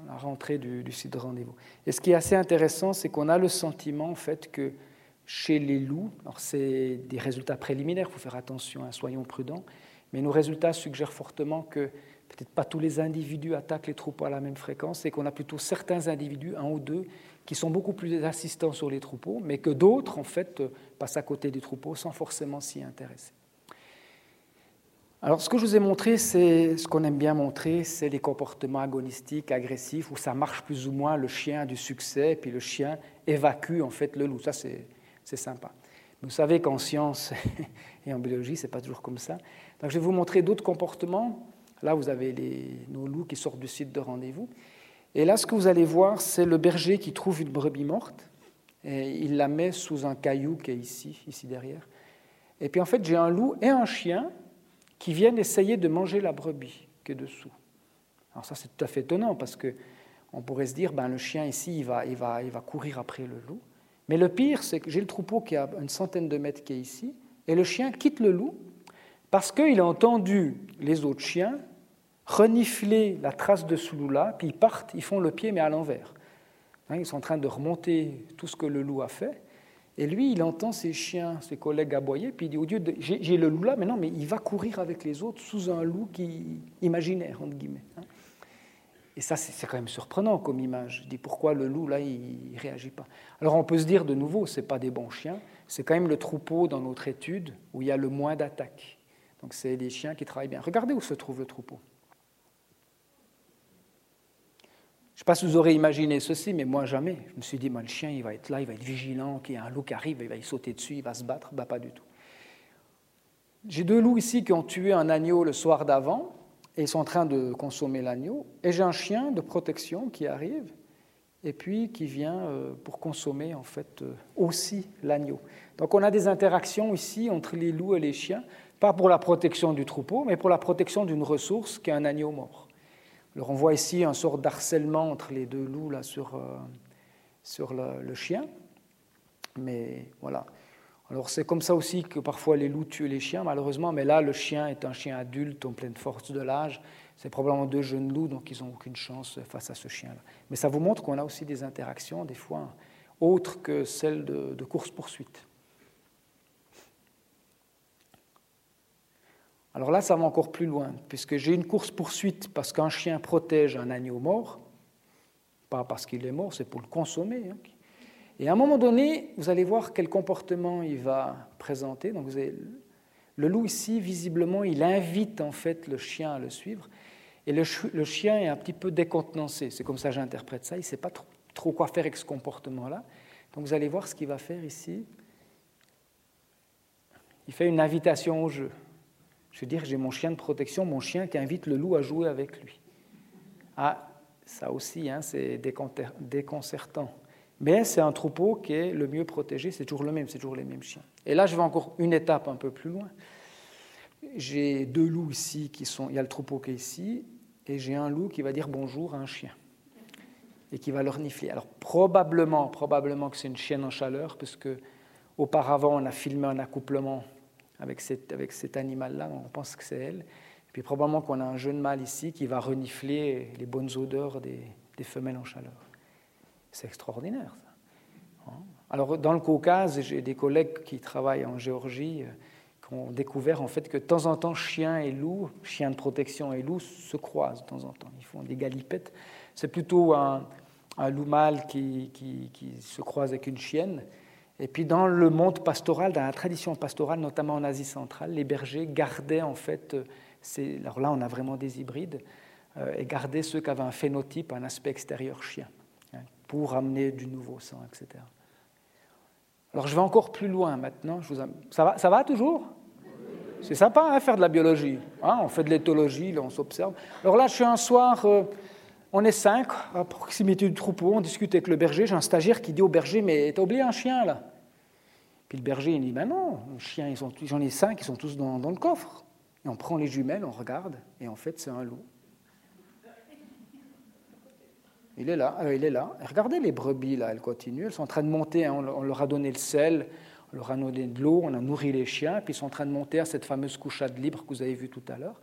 [SPEAKER 2] la rentrée du, site de rendez-vous. Et ce qui est assez intéressant, c'est qu'on a le sentiment, en fait, que chez les loups. Alors, c'est des résultats préliminaires, il faut faire attention, hein, soyons prudents. Mais nos résultats suggèrent fortement que peut-être pas tous les individus attaquent les troupeaux à la même fréquence et qu'on a plutôt certains individus, un ou deux, qui sont beaucoup plus assistants sur les troupeaux, mais que d'autres, en fait, passent à côté des troupeaux sans forcément s'y intéresser. Alors, ce que je vous ai montré, c'est ce qu'on aime bien montrer, c'est les comportements agonistiques, agressifs, où ça marche plus ou moins, le chien du succès, puis le chien évacue en fait le loup. Ça, c'est c'est sympa. Vous savez qu'en science et en biologie, ce n'est pas toujours comme ça. Donc, je vais vous montrer d'autres comportements. Là, vous avez nos loups qui sortent du site de rendez-vous. Et là, ce que vous allez voir, c'est le berger qui trouve une brebis morte. Et il la met sous un caillou qui est ici, ici derrière. Et puis en fait, j'ai un loup et un chien qui viennent essayer de manger la brebis qui est dessous. Alors ça, c'est tout à fait étonnant parce que on pourrait se dire, ben, le chien ici, il va, il, va, il va courir après le loup. Mais le pire, c'est que j'ai le troupeau qui a une centaine de mètres qui est ici, et le chien quitte le loup parce qu'il a entendu les autres chiens renifler la trace de loup-là, puis ils partent, ils font le pied, mais à l'envers. Hein, ils sont en train de remonter tout ce que le loup a fait. Et lui, il entend ses chiens, ses collègues aboyer, puis il dit, lieu de... J'ai le loup là, mais non, mais il va courir avec les autres sous un loup qui... imaginaire, entre guillemets. Hein. Et ça, c'est quand même surprenant comme image. Je dis pourquoi le loup, là, il ne réagit pas? Alors on peut se dire de nouveau, ce n'est pas des bons chiens, c'est quand même le troupeau dans notre étude où il y a le moins d'attaques. Donc c'est les chiens qui travaillent bien. Regardez où se trouve le troupeau. Je ne sais pas si vous aurez imaginé ceci, mais moi jamais. Je me suis dit, le chien, il va être là, il va être vigilant, qu'il y a un loup qui arrive, il va y sauter dessus, il va se battre. Bah, pas du tout. J'ai deux loups ici qui ont tué un agneau le soir d'avant, et ils sont en train de consommer l'agneau. Et j'ai un chien de protection qui arrive, et puis qui vient euh, pour consommer en fait euh, aussi l'agneau. Donc on a des interactions ici entre les loups et les chiens, pas pour la protection du troupeau, mais pour la protection d'une ressource qui est un agneau mort. Alors on voit ici un sort d'harcèlement entre les deux loups sur, euh, le, chien. Mais voilà. Alors c'est comme ça aussi que parfois les loups tuent les chiens, malheureusement. Mais là, le chien est un chien adulte en pleine force de l'âge. C'est probablement deux jeunes loups, donc ils n'ont aucune chance face à ce chien-là. Mais ça vous montre qu'on a aussi des interactions, des fois, autres que celles de, de course-poursuite. Alors là, ça va encore plus loin, puisque j'ai une course-poursuite parce qu'un chien protège un agneau mort, pas parce qu'il est mort, c'est pour le consommer. Hein. Et à un moment donné, vous allez voir quel comportement il va présenter. Donc le loup ici, visiblement, il invite en fait le chien à le suivre. Et le, chien est un petit peu décontenancé. C'est comme ça que j'interprète ça. Il ne sait pas trop, quoi faire avec ce comportement-là. Donc vous allez voir ce qu'il va faire ici. Il fait une invitation au jeu. Je veux dire, j'ai mon chien de protection, mon chien qui invite le loup à jouer avec lui. Ah, ça aussi, hein, c'est déconcertant. Mais c'est un troupeau qui est le mieux protégé, c'est toujours le même, c'est toujours les mêmes chiens. Et là, je vais encore une étape un peu plus loin. J'ai deux loups ici qui sont. Il y a le troupeau qui est ici, et j'ai un loup qui va dire bonjour à un chien et qui va le renifler. Alors probablement, probablement que c'est une chienne en chaleur, parce que auparavant on a filmé un accouplement avec, cet animal-là, on pense que c'est elle. Et puis probablement qu'on a un jeune mâle ici qui va renifler les bonnes odeurs des, femelles en chaleur. C'est extraordinaire, ça. Hein? Alors, dans le Caucase, j'ai des collègues qui travaillent en Géorgie euh, qui ont découvert en fait que de temps en temps, chien et loup, chien de protection et loup se croisent de temps en temps. Ils font des galipettes. C'est plutôt un, loup mâle qui, se croise avec une chienne. Et puis dans le monde pastoral, dans la tradition pastorale, notamment en Asie centrale, les bergers gardaient en fait, euh, alors là on a vraiment des hybrides, euh, et gardaient ceux qui avaient un phénotype, un aspect extérieur chien, hein, pour amener du nouveau sang, etc. Alors je vais encore plus loin maintenant. Ça, va, ça va toujours? C'est sympa hein, faire de la biologie. Hein, on fait de l'éthologie, on s'observe. Alors là, je suis un soir, euh, on est cinq à proximité du troupeau, on discute avec le berger. J'ai un stagiaire qui dit au berger Mais t'as oublié un chien là? Puis le berger, il dit, ben non, chien, j'en ai cinq, ils sont tous dans, le coffre. Et on prend les jumelles, on regarde, et en fait, c'est un loup. Il est là, euh, il est là. regardez les brebis, là, elles continuent, elles sont en train de monter, hein. on, leur a donné le sel, on leur a donné de l'eau, on a nourri les chiens, puis ils sont en train de monter à cette fameuse couchade libre que vous avez vue tout à l'heure.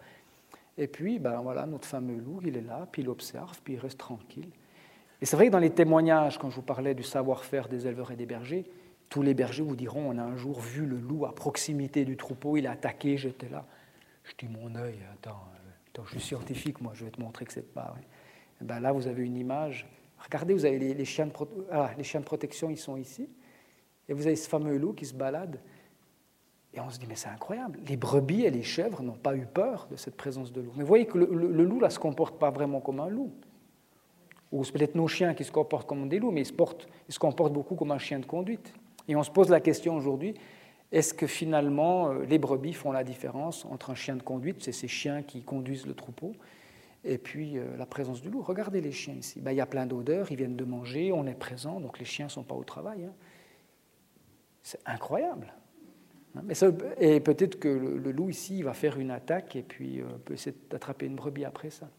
[SPEAKER 2] Et puis, ben voilà, notre fameux loup, il est là, puis il observe, puis il reste tranquille. Et c'est vrai que dans les témoignages, quand je vous parlais du savoir-faire des éleveurs et des bergers, tous les bergers vous diront on a un jour vu le loup à proximité du troupeau, il a attaqué, j'étais là. Je dis mon œil, attends, euh, attends, je suis scientifique, moi, je vais te montrer que c'est pas vrai. Ben là, vous avez une image. Regardez, vous avez les, chiens de ah, les chiens de protection, ils sont ici. Et vous avez ce fameux loup qui se balade. Et on se dit, mais c'est incroyable. Les brebis et les chèvres n'ont pas eu peur de cette présence de loup. Mais vous voyez que le, loup, là, ne se comporte pas vraiment comme un loup. Ou c'est peut-être nos chiens qui se comportent comme des loups, mais ils portent, ils se comportent beaucoup comme un chien de conduite. Et on se pose la question aujourd'hui, est-ce que finalement euh, les brebis font la différence entre un chien de conduite, c'est ces chiens qui conduisent le troupeau, et puis euh, la présence du loup? Regardez les chiens ici. Ben, il y a plein d'odeurs, ils viennent de manger, on est présent, donc les chiens ne sont pas au travail. Hein. C'est incroyable. Hein. Et peut-être que le, loup ici va faire une attaque et puis euh, peut essayer d'attraper une brebis après ça.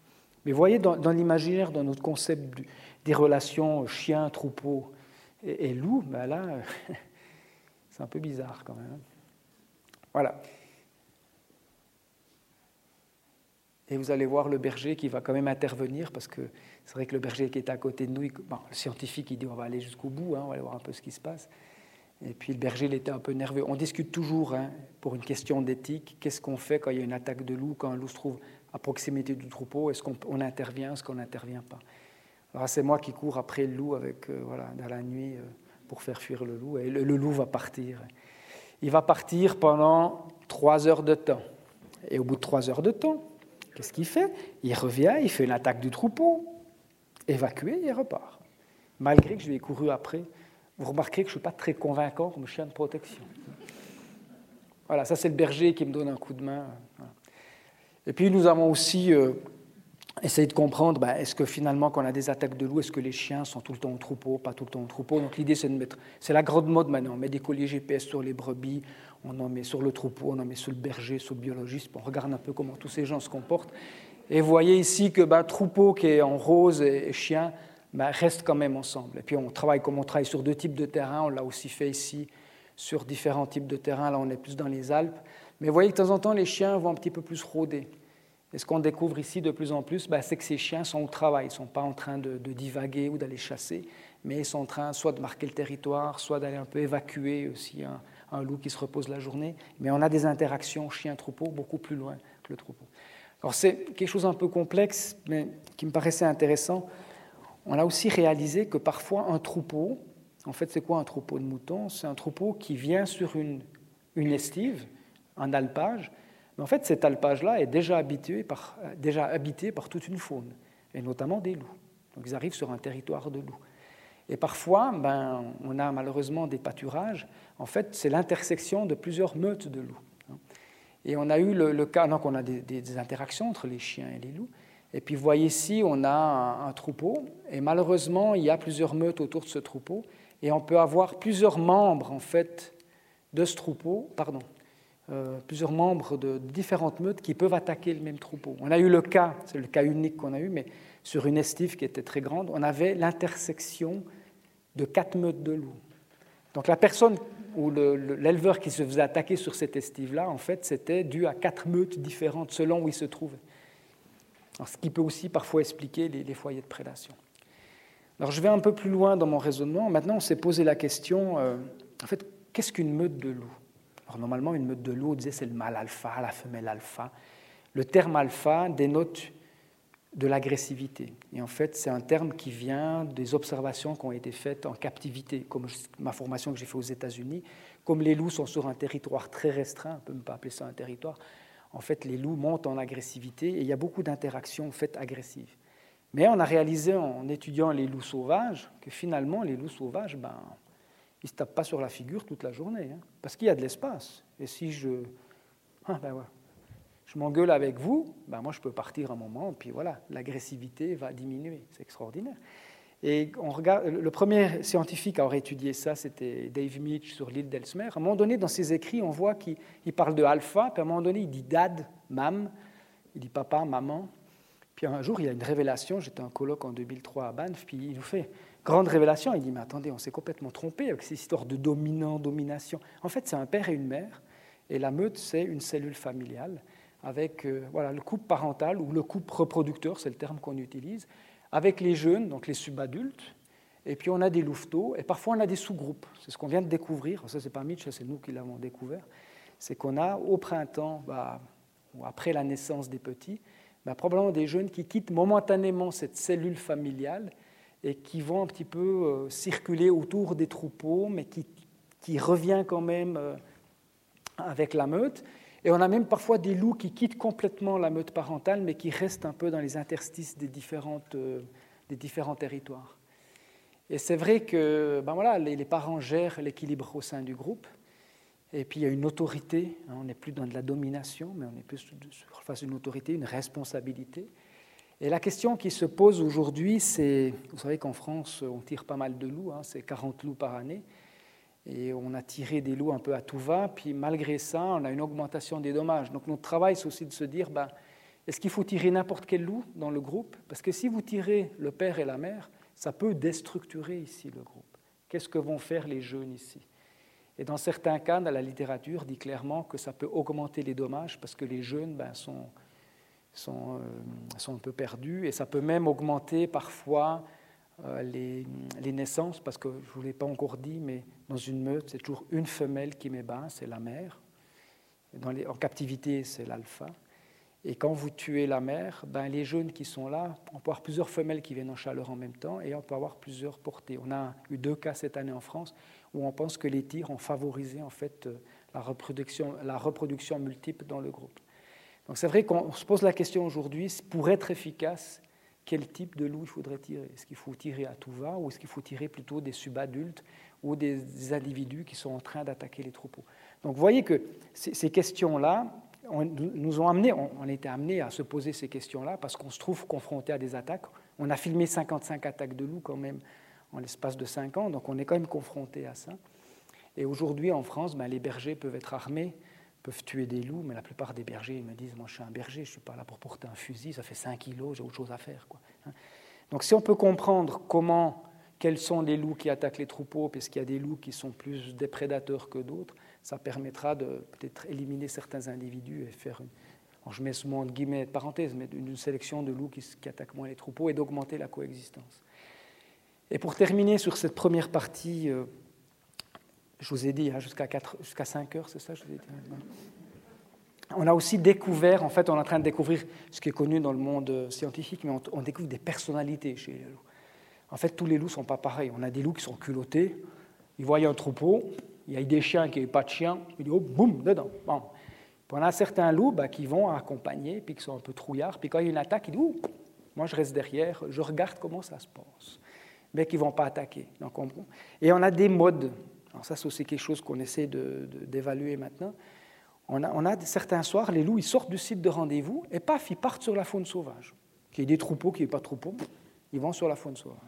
[SPEAKER 2] Mais voyez, dans, l'imaginaire, dans notre concept des relations chien-troupeau, et, loup, ben là, c'est un peu bizarre quand même. Voilà. Et vous allez voir le berger qui va quand même intervenir, parce que c'est vrai que le berger qui est à côté de nous, le scientifique, il dit on va aller jusqu'au bout, hein, on va aller voir un peu ce qui se passe. Et puis le berger, il était un peu nerveux. On discute toujours hein, pour une question d'éthique. Qu'est-ce qu'on fait quand il y a une attaque de loup, quand un loup se trouve à proximité du troupeau? Est-ce qu'on intervient, est-ce qu'on n'intervient pas? C'est moi qui cours après le loup avec, euh, voilà, dans la nuit euh, pour faire fuir le loup. Et le, loup va partir. Il va partir pendant trois heures de temps. Et au bout de trois heures de temps, qu'est-ce qu'il fait? Il revient, il fait une attaque du troupeau, évacué, il repart. Malgré que je lui ai couru après vous remarquerez que je ne suis pas très convaincant comme chien de protection. Voilà, ça c'est le berger qui me donne un coup de main. Et puis nous avons aussi euh, essayé de comprendre, ben, est-ce que finalement quand on a des attaques de loups, est-ce que les chiens sont tout le temps au troupeau, pas tout le temps au troupeau? Donc l'idée c'est de mettre, c'est la grande mode maintenant, on met des colliers GPS sur les brebis, on en met sur le troupeau, on en met sur le berger, sur le biologiste, on regarde un peu comment tous ces gens se comportent. Et vous voyez ici que ben, troupeau qui est en rose et, et chien, ben, restent quand même ensemble. Et puis on travaille comme on travaille sur deux types de terrains, on l'a aussi fait ici sur différents types de terrains, là on est plus dans les Alpes. Mais vous voyez que de temps en temps les chiens vont un petit peu plus rôder. Et ce qu'on découvre ici de plus en plus, ben, c'est que ces chiens sont au travail, ils ne sont pas en train de, divaguer ou d'aller chasser, mais ils sont en train soit de marquer le territoire, soit d'aller un peu évacuer aussi un, loup qui se repose la journée. Mais on a des interactions chien-troupeau beaucoup plus loin que le troupeau. Alors c'est quelque chose un peu complexe, mais qui me paraissait intéressant on a aussi réalisé que parfois un troupeau, en fait c'est quoi un troupeau de moutons? C'est un troupeau qui vient sur une, estive, un alpage, mais en fait cet alpage-là est déjà habité, par, déjà habité par toute une faune, et notamment des loups. Donc ils arrivent sur un territoire de loups. Et parfois, ben, on a malheureusement des pâturages. En fait, c'est l'intersection de plusieurs meutes de loups. Et on a eu le, cas, donc on a des, interactions entre les chiens et les loups. Et puis vous voyez ici, on a un, troupeau, et malheureusement, il y a plusieurs meutes autour de ce troupeau, et on peut avoir plusieurs membres en fait de ce troupeau, pardon, euh, plusieurs membres de différentes meutes qui peuvent attaquer le même troupeau. On a eu le cas, c'est le cas unique qu'on a eu, mais sur une estive qui était très grande, on avait l'intersection de quatre meutes de loups. Donc la personne ou l'éleveur qui se faisait attaquer sur cette estive-là, en fait, c'était dû à quatre meutes différentes selon où il se trouvait ce qui peut aussi parfois expliquer les, foyers de prédation. Alors je vais un peu plus loin dans mon raisonnement. Maintenant, on s'est posé la question, euh, en fait, qu'est-ce qu'une meute de loups? Alors normalement, une meute de loups, on disait c'est le mâle alpha, la femelle alpha. Le terme alpha dénote de l'agressivité. Et en fait, c'est un terme qui vient des observations qui ont été faites en captivité, comme ma formation que j'ai faite aux États-Unis. Comme les loups sont sur un territoire très restreint, on ne peut même pas appeler ça un territoire, en fait, les loups montent en agressivité et il y a beaucoup d'interactions faites agressives. Mais on a réalisé en étudiant les loups sauvages que finalement, les loups sauvages, ben, ils ne se tapent pas sur la figure toute la journée, hein, parce qu'il y a de l'espace. Et si je, ah, ben je m'engueule avec vous, ben moi je peux partir un moment, puis voilà, l'agressivité va diminuer. C'est extraordinaire. Et on regarde, le premier scientifique à avoir étudié ça, c'était Dave Mitch sur l'île d'Elsmer. À un moment donné, dans ses écrits, on voit qu'il parle de alpha, puis à un moment donné, il dit dad, mam, il dit papa, maman. Puis un jour, il a une révélation. J'étais en colloque en 2003 à Banff, puis il nous fait grande révélation. Il dit Mais attendez, on s'est complètement trompé avec ces histoires de dominant, domination. En fait, c'est un père et une mère, et la meute, c'est une cellule familiale avec euh, voilà, le couple parental ou le couple reproducteur, c'est le terme qu'on utilise, avec les jeunes, donc les subadultes, et puis on a des louveteaux, et parfois on a des sous-groupes. C'est ce qu'on vient de découvrir, ça c'est pas Mitch, c'est nous qui l'avons découvert, c'est qu'on a au printemps, bah, ou après la naissance des petits, bah, probablement des jeunes qui quittent momentanément cette cellule familiale et qui vont un petit peu euh, circuler autour des troupeaux, mais qui, qui revient quand même euh, avec la meute. Et on a même parfois des loups qui quittent complètement la meute parentale, mais qui restent un peu dans les interstices des, différentes, euh, des différents territoires. Et c'est vrai que ben voilà, les, parents gèrent l'équilibre au sein du groupe. Et puis il y a une autorité, hein, on n'est plus dans de la domination, mais on est plus face à une autorité, une responsabilité. Et la question qui se pose aujourd'hui, c'est, vous savez qu'en France, on tire pas mal de loups, hein, c'est 40 loups par année et on a tiré des loups un peu à tout va, puis malgré ça, on a une augmentation des dommages. Donc notre travail, c'est aussi de se dire, ben, est-ce qu'il faut tirer n'importe quel loup dans le groupe? Parce que si vous tirez le père et la mère, ça peut déstructurer ici le groupe. Qu'est-ce que vont faire les jeunes ici? Et dans certains cas, la littérature dit clairement que ça peut augmenter les dommages parce que les jeunes ben, euh, sont un peu perdus et ça peut même augmenter parfois euh, les, les, naissances, parce que je ne vous l'ai pas encore dit, mais dans une meute, c'est toujours une femelle qui met bas, c'est la mère. en captivité, c'est l'alpha. Et quand vous tuez la mère, ben, les jeunes qui sont là, on peut avoir plusieurs femelles qui viennent en chaleur en même temps et on peut avoir plusieurs portées. On a eu deux cas cette année en France où on pense que les tirs ont favorisé en fait euh, la reproduction, la reproduction multiple dans le groupe. Donc c'est vrai qu'on se pose la question aujourd'hui, pour être efficace, quel type de loup il faudrait tirer? Est-ce qu'il faut tirer à tout va ou est-ce qu'il faut tirer plutôt des subadultes ou des individus qui sont en train d'attaquer les troupeaux? Donc vous voyez que ces questions-là, on, nous ont amené, on, été amené à se poser ces questions-là parce qu'on se trouve confronté à des attaques. On a filmé 55 attaques de loups quand même en l'espace de 5 ans, donc on est quand même confronté à ça. Et aujourd'hui en France, ben, les bergers peuvent être armés, peuvent tuer des loups, mais la plupart des bergers me disent, moi je suis un berger, je ne suis pas là pour porter un fusil, ça fait 5 kilos, j'ai autre chose à faire. Hein. Donc si on peut comprendre comment, quels sont les loups qui attaquent les troupeaux, puisqu'il y a des loups qui sont plus des prédateurs que d'autres, ça permettra de peut-être éliminer certains individus et faire une, je mets ce mot entre guillemets parenthèse, mais une sélection de loups qui, attaquent moins les troupeaux et d'augmenter la coexistence. Et pour terminer sur cette première partie, euh, je vous ai dit hein, jusqu'à jusqu'à 5 heures, c'est ça je vous ai dit on a aussi découvert, en fait, on est en train de découvrir ce qui est connu dans le monde scientifique, mais on, découvre des personnalités chez les loups. En fait, tous les loups ne sont pas pareils. On a des loups qui sont culottés, ils voient un troupeau, il y a des chiens qui n'ont pas de chien, ils disent, oh, boum, dedans. Bon. on a certains loups bah, qui vont accompagner, puis qui sont un peu trouillards, puis quand il y a une attaque, ils disent, oh, moi je reste derrière, je regarde comment ça se passe, mais qui ne vont pas attaquer. Donc, Et on a des modes. Alors ça, c'est aussi quelque chose qu'on essaie d'évaluer maintenant. On a, on a, certains soirs, les loups, ils sortent du site de rendez-vous, et paf, ils partent sur la faune sauvage. Qu'il y ait des troupeaux, qu'il n'y ait pas de troupeaux, ils vont sur la faune sauvage.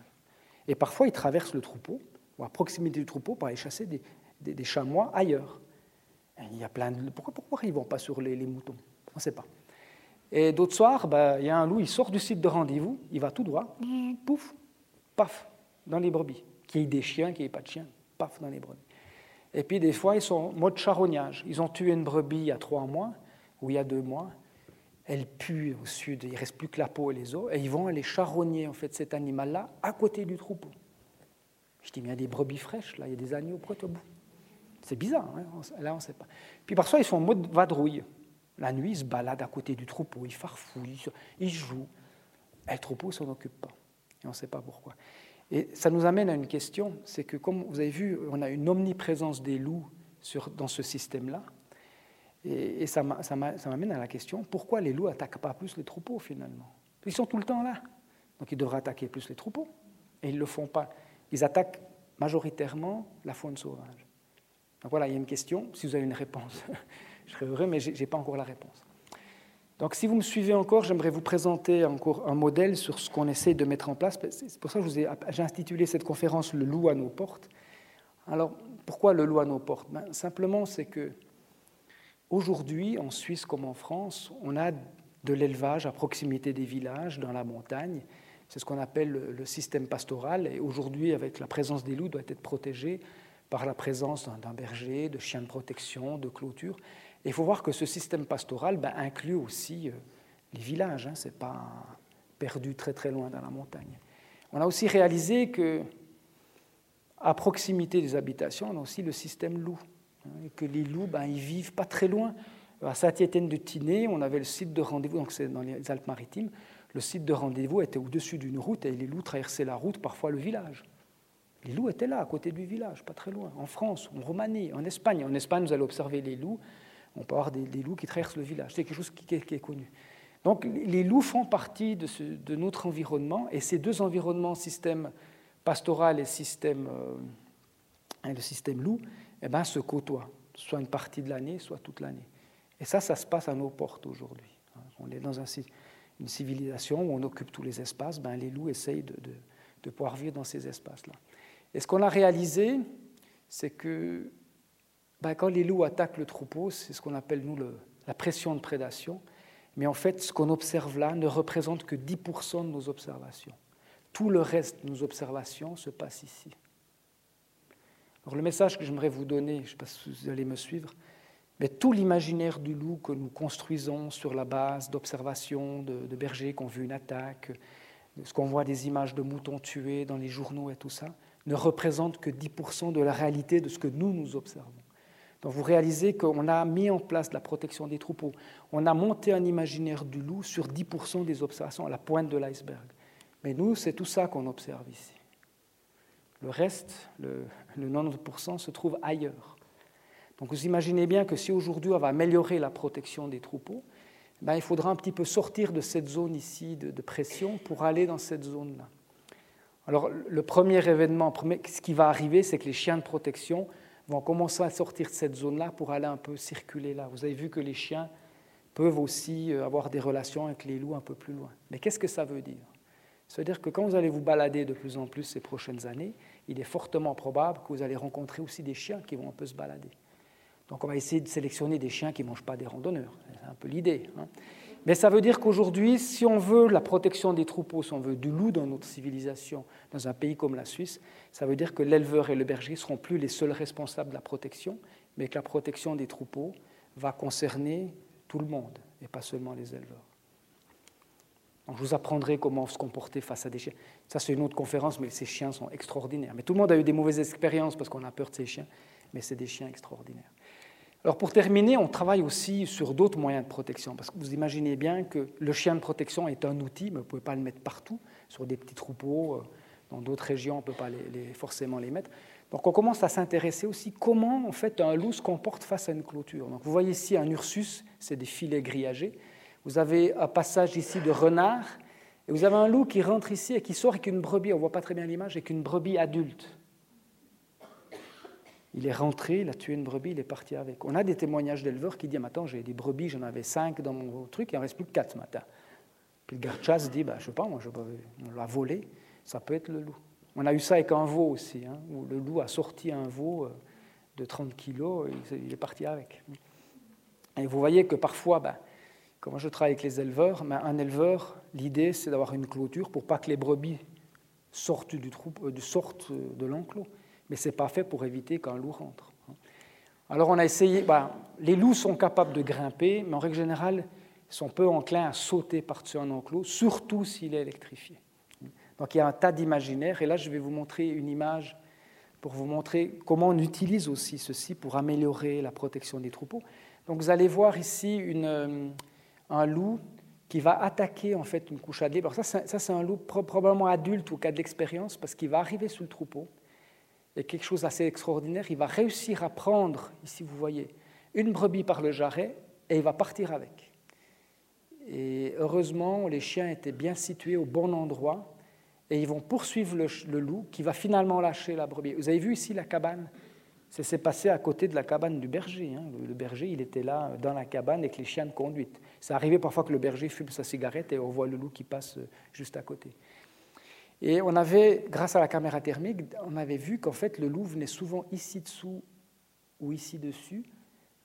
[SPEAKER 2] Et parfois, ils traversent le troupeau, ou à proximité du troupeau, pour aller chasser des, des, chamois ailleurs. il y a plein de... Pourquoi, pourquoi ils ne vont pas sur les, moutons? On ne sait pas. Et d'autres soirs, ben, il y a un loup, il sort du site de rendez-vous, il va tout droit, pouf, paf, dans les brebis. Qu'il y ait des chiens, qu'il n'y ait pas de chiens, paf, dans les brebis. Et puis des fois, ils sont en mode charognage. Ils ont tué une brebis il y a trois mois, ou il y a deux mois. Elle pue au sud, il ne reste plus que la peau et les os, et ils vont aller charogner en fait, cet animal-là à côté du troupeau. Je dis, mais il y a des brebis fraîches, là, il y a des agneaux, pourquoi tu bout c'est bizarre, hein, là on ne sait pas. Puis parfois ils sont en mode vadrouille. La nuit, ils se baladent à côté du troupeau, ils farfouillent, ils jouent. Et le troupeau ne s'en occupe pas. Et on ne sait pas pourquoi. Et ça nous amène à une question, c'est que comme vous avez vu, on a une omniprésence des loups dans ce système-là. Et, ça m'amène à la question, pourquoi les loups n'attaquent pas plus les troupeaux finalement? Ils sont tout le temps là. Donc ils devraient attaquer plus les troupeaux. Et ils ne le font pas. Ils attaquent majoritairement la faune sauvage. Donc voilà, il y a une question. Si vous avez une réponse, je serais heureux, mais je n'ai pas encore la réponse. Donc si vous me suivez encore, j'aimerais vous présenter encore un modèle sur ce qu'on essaie de mettre en place. C'est pour ça que j'ai intitulé cette conférence Le loup à nos portes. Alors pourquoi le loup à nos portes? Ben, Simplement, c'est que aujourd'hui, en Suisse comme en France, on a de l'élevage à proximité des villages, dans la montagne. C'est ce qu'on appelle le système pastoral. Et aujourd'hui, avec la présence des loups, doit être protégé par la présence d'un berger, de chiens de protection, de clôture. Il faut voir que ce système pastoral ben, inclut aussi euh, les villages, hein, ce n'est pas perdu très très loin dans la montagne. On a aussi réalisé que à proximité des habitations, on a aussi le système loup, hein, et que les loups, ben, ils vivent pas très loin. À Saint-Étienne de Tinée, on avait le site de rendez-vous, donc c'est dans les Alpes-Maritimes, le site de rendez-vous était au-dessus d'une route et les loups traversaient la route, parfois le village. Les loups étaient là, à côté du village, pas très loin, en France, en Roumanie, en Espagne. En Espagne, vous allez observer les loups. On peut avoir des, loups qui traversent le village. C'est quelque chose qui, est connu. Donc les loups font partie de, notre environnement et ces deux environnements, système pastoral et système, euh, le système loup, eh ben, se côtoient, soit une partie de l'année, soit toute l'année. Et ça, ça se passe à nos portes aujourd'hui. On est dans une civilisation où on occupe tous les espaces. Ben, les loups essayent de pouvoir vivre dans ces espaces-là. Et ce qu'on a réalisé, c'est que ben, quand les loups attaquent le troupeau, c'est ce qu'on appelle, nous, la pression de prédation. Mais en fait, ce qu'on observe là ne représente que 10% de nos observations. Tout le reste de nos observations se passe ici. Alors le message que j'aimerais vous donner, je ne sais pas si vous allez me suivre, mais tout l'imaginaire du loup que nous construisons sur la base d'observations de, bergers qui ont vu une attaque, ce qu'on voit des images de moutons tués dans les journaux et tout ça, ne représentent que 10% de la réalité de ce que nous, nous observons. Donc vous réalisez qu'on a mis en place la protection des troupeaux. On a monté un imaginaire du loup sur 10% des observations, à la pointe de l'iceberg. Mais nous, c'est tout ça qu'on observe ici. Le reste, le, 90%, se trouve ailleurs. Donc vous imaginez bien que si aujourd'hui on va améliorer la protection des troupeaux, ben, il faudra un petit peu sortir de cette zone ici de, de pression pour aller dans cette zone-là. Alors le premier événement, ce qui va arriver, c'est que les chiens de protection vont commencer à sortir de cette zone-là pour aller un peu circuler là. Vous avez vu que les chiens peuvent aussi euh, avoir des relations avec les loups un peu plus loin. Mais qu'est-ce que ça veut dire? Ça veut dire que quand vous allez vous balader de plus en plus ces prochaines années, il est fortement probable que vous allez rencontrer aussi des chiens qui vont un peu se balader. Donc on va essayer de sélectionner des chiens qui ne mangent pas des randonneurs. C'est un peu l'idée. Hein. Mais ça veut dire qu'aujourd'hui, si on veut la protection des troupeaux, si on veut du loup dans notre civilisation, dans un pays comme la Suisse, ça veut dire que l'éleveur et le berger ne seront plus les seuls responsables de la protection, mais que la protection des troupeaux va concerner tout le monde, et pas seulement les éleveurs. je vous apprendrai comment se comporter face à des chiens. Ça, c'est une autre conférence, mais ces chiens sont extraordinaires. Mais tout le monde a eu des mauvaises expériences parce qu'on a peur de ces chiens, mais c'est des chiens extraordinaires. Alors pour terminer, on travaille aussi sur d'autres moyens de protection, parce que vous imaginez bien que le chien de protection est un outil, mais vous ne pouvez pas le mettre partout, sur des petits troupeaux, euh, dans d'autres régions, on ne peut pas forcément les mettre. Donc on commence à s'intéresser aussi comment en fait un loup se comporte face à une clôture. Donc vous voyez ici un ursus, c'est des filets grillagés. Vous avez un passage ici de renard, et vous avez un loup qui rentre ici et qui sort avec une brebis, on ne voit pas très bien l'image, avec une brebis adulte. Il est rentré, il a tué une brebis, il est parti avec. On a des témoignages d'éleveurs qui disent Attends, j'ai des brebis, j'en avais cinq dans mon truc, il n'en reste plus que quatre ce matin. Puis le garde chasse dit bah, Je sais pas, moi, je, on l'a volé, ça peut être le loup. On a eu ça avec un veau aussi, hein, où le loup a sorti un veau euh, de 30 kilos, il est parti avec. Et vous voyez que parfois, ben, quand je travaille avec les éleveurs, un éleveur, l'idée c'est d'avoir une clôture pour pas que les brebis sortent du, euh, sortent de l'enclos mais ce n'est pas fait pour éviter qu'un loup rentre. Alors on a essayé, bah, les loups sont capables de grimper, mais en règle générale, ils sont peu enclins à sauter par-dessus un enclos, surtout s'il est électrifié. Donc il y a un tas d'imaginaires, et là je vais vous montrer une image pour vous montrer comment on utilise aussi ceci pour améliorer la protection des troupeaux. Donc vous allez voir ici euh, un loup qui va attaquer en fait une couche à libre. Alors ça, c'est un loup probablement adulte au cas de l'expérience, parce qu'il va arriver sous le troupeau et quelque chose d'assez extraordinaire, il va réussir à prendre, ici vous voyez, une brebis par le jarret et il va partir avec. Et heureusement, les chiens étaient bien situés au bon endroit et ils vont poursuivre le, loup qui va finalement lâcher la brebis. Vous avez vu ici la cabane? Ça s'est passé à côté de la cabane du berger. Hein. Le, berger, il était là dans la cabane avec les chiens de conduite. Ça arrivait parfois que le berger fume sa cigarette et on voit le loup qui passe juste à côté. Et on avait, grâce à la caméra thermique, on avait vu qu'en fait le loup venait souvent ici dessous ou ici dessus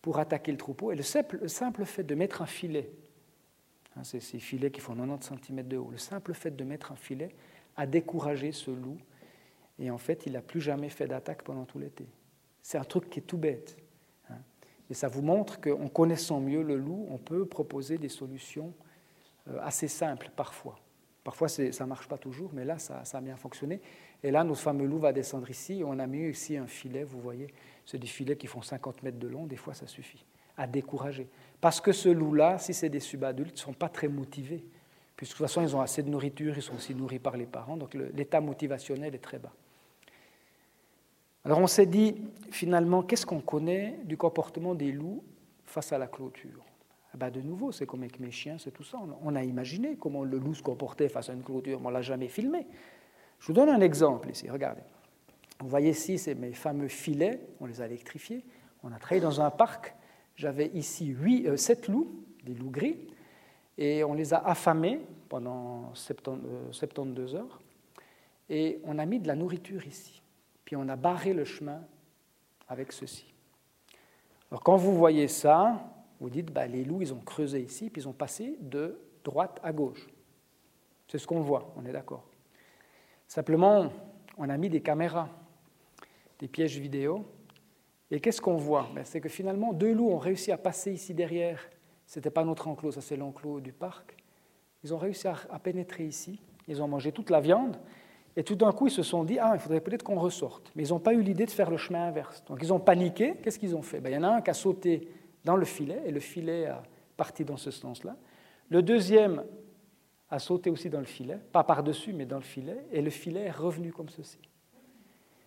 [SPEAKER 2] pour attaquer le troupeau. Et le simple, fait de mettre un filet, hein, c'est ces filets qui font 90 cm de haut, le simple fait de mettre un filet a découragé ce loup. Et en fait, il n'a plus jamais fait d'attaque pendant tout l'été. C'est un truc qui est tout bête. Hein. Et ça vous montre qu'en connaissant mieux le loup, on peut proposer des solutions euh, assez simples parfois. Parfois, ça ne marche pas toujours, mais là, ça, a bien fonctionné. Et là, notre fameux loup va descendre ici. On a mis ici un filet, vous voyez. C'est des filets qui font 50 mètres de long. Des fois, ça suffit à décourager. Parce que ce loup-là, si c'est des subadultes, ne sont pas très motivés. Puisque de toute façon, ils ont assez de nourriture, ils sont aussi nourris par les parents. Donc l'état motivationnel est très bas. Alors on s'est dit, finalement, qu'est-ce qu'on connaît du comportement des loups face à la clôture? Bah, de nouveau, c'est comme avec mes chiens, c'est tout ça. On a imaginé comment le loup se comportait face à une clôture, mais on ne l'a jamais filmé. Je vous donne un exemple ici, regardez. Vous voyez ici, c'est mes fameux filets, on les a électrifiés. On a travaillé dans un parc. J'avais ici huit, euh, sept loups, des loups gris, et on les a affamés pendant 72 euh, heures. Et on a mis de la nourriture ici. Puis on a barré le chemin avec ceci. Alors quand vous voyez ça, vous dites, bah, les loups, ils ont creusé ici, puis ils ont passé de droite à gauche. C'est ce qu'on voit, on est d'accord. Simplement, on a mis des caméras, des pièges vidéo, et qu'est-ce qu'on voit? Ben, C'est que finalement, deux loups ont réussi à passer ici derrière. Ce n'était pas notre enclos, ça c'est l'enclos du parc. Ils ont réussi à, pénétrer ici, ils ont mangé toute la viande, Et tout d'un coup, ils se sont dit, ah, il faudrait peut-être qu'on ressorte. Mais ils n'ont pas eu l'idée de faire le chemin inverse. Donc ils ont paniqué. Qu'est-ce qu'ils ont fait? Ben, Il y en a un qui a sauté dans le filet, et le filet a parti dans ce sens-là. Le deuxième a sauté aussi dans le filet, pas par-dessus, mais dans le filet, et le filet est revenu comme ceci.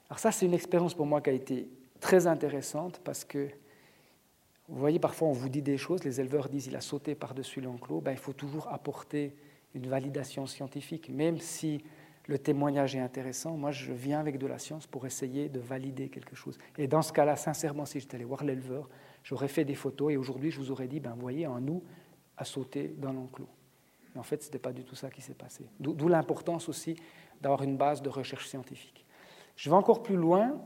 [SPEAKER 2] Alors ça, c'est une expérience pour moi qui a été très intéressante parce que, vous voyez, parfois on vous dit des choses, les éleveurs disent il a sauté par-dessus l'enclos, ben, il faut toujours apporter une validation scientifique, même si le témoignage est intéressant. Moi, je viens avec de la science pour essayer de valider quelque chose. Et dans ce cas-là, sincèrement, si j'étais allé voir l'éleveur, j'aurais fait des photos et aujourd'hui, je vous aurais dit, ben, voyez, un nous a sauté dans l'enclos. Mais en fait, ce n'était pas du tout ça qui s'est passé. D'où l'importance aussi d'avoir une base de recherche scientifique. Je vais encore plus loin.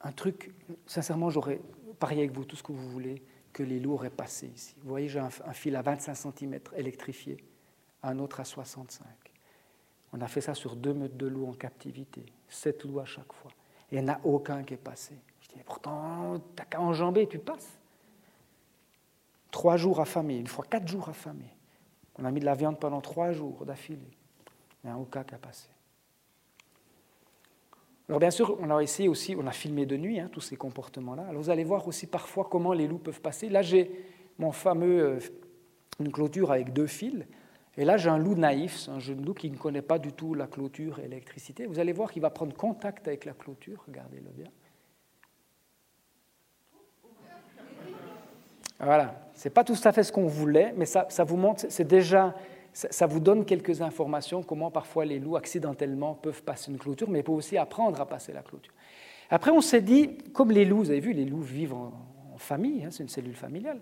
[SPEAKER 2] Un truc, sincèrement, j'aurais parié avec vous tout ce que vous voulez que les loups auraient passé ici. Vous voyez, j'ai un, un, fil à 25 cm électrifié, un autre à 65. On a fait ça sur deux meutes de loups en captivité, sept loups à chaque fois. Il n'y en a aucun qui est passé. Dis, pourtant, t'as qu'à enjamber, tu passes. Trois jours affamés, une fois quatre jours affamés. On a mis de la viande pendant trois jours d'affilée. Il n'y a aucun qui a passé. Alors bien sûr, on a essayé aussi, on a filmé de nuit hein, tous ces comportements-là. Alors vous allez voir aussi parfois comment les loups peuvent passer. Là, j'ai mon fameux, euh, une clôture avec deux fils. Et là, j'ai un loup naïf, c'est un jeune loup qui ne connaît pas du tout la clôture et l'électricité. Vous allez voir qu'il va prendre contact avec la clôture, regardez-le bien. Voilà, ce n'est pas tout à fait ce qu'on voulait, mais ça, vous montre, c'est déjà, ça, vous donne quelques informations, comment parfois les loups accidentellement peuvent passer une clôture, mais peuvent aussi apprendre à passer la clôture. Après, on s'est dit, comme les loups, vous avez vu, les loups vivent en, famille, hein, c'est une cellule familiale.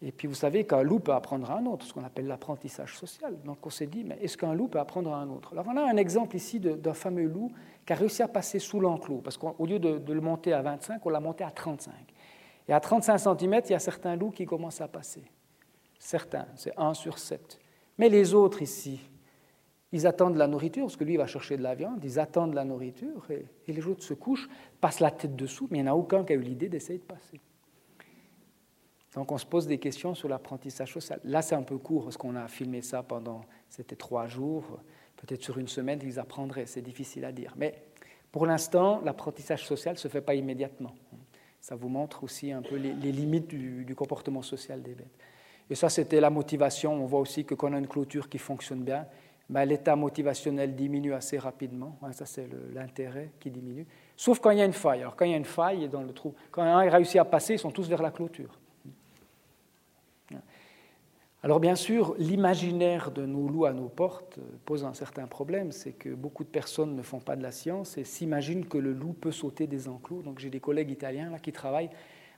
[SPEAKER 2] Et puis vous savez qu'un loup peut apprendre à un autre, ce qu'on appelle l'apprentissage social. Donc on s'est dit, mais est-ce qu'un loup peut apprendre à un autre? Alors on a un exemple ici d'un fameux loup qui a réussi à passer sous l'enclos, parce qu'au lieu de, le monter à 25, on l'a monté à 35. Et à 35 cm, il y a certains loups qui commencent à passer. Certains, c'est 1 sur 7. Mais les autres ici, ils attendent la nourriture, parce que lui, il va chercher de la viande, ils attendent la nourriture, et, et les autres se couchent, passent la tête dessous, mais il n'y en a aucun qui a eu l'idée d'essayer de passer. Donc on se pose des questions sur l'apprentissage social. Là, c'est un peu court parce qu'on a filmé ça pendant, c'était trois jours, peut-être sur une semaine, ils apprendraient, c'est difficile à dire. Mais pour l'instant, l'apprentissage social ne se fait pas immédiatement. Ça vous montre aussi un peu les, limites du, comportement social des bêtes. Et ça, c'était la motivation. On voit aussi que quand on a une clôture qui fonctionne bien, ben, l'état motivationnel diminue assez rapidement. Ça, c'est l'intérêt qui diminue. Sauf quand il y a une faille. Alors, quand il y a une faille dans le trou, quand un réussit à passer, ils sont tous vers la clôture. Alors bien sûr, l'imaginaire de nos loups à nos portes pose un certain problème, c'est que beaucoup de personnes ne font pas de la science et s'imaginent que le loup peut sauter des enclos. Donc j'ai des collègues italiens là, qui travaillent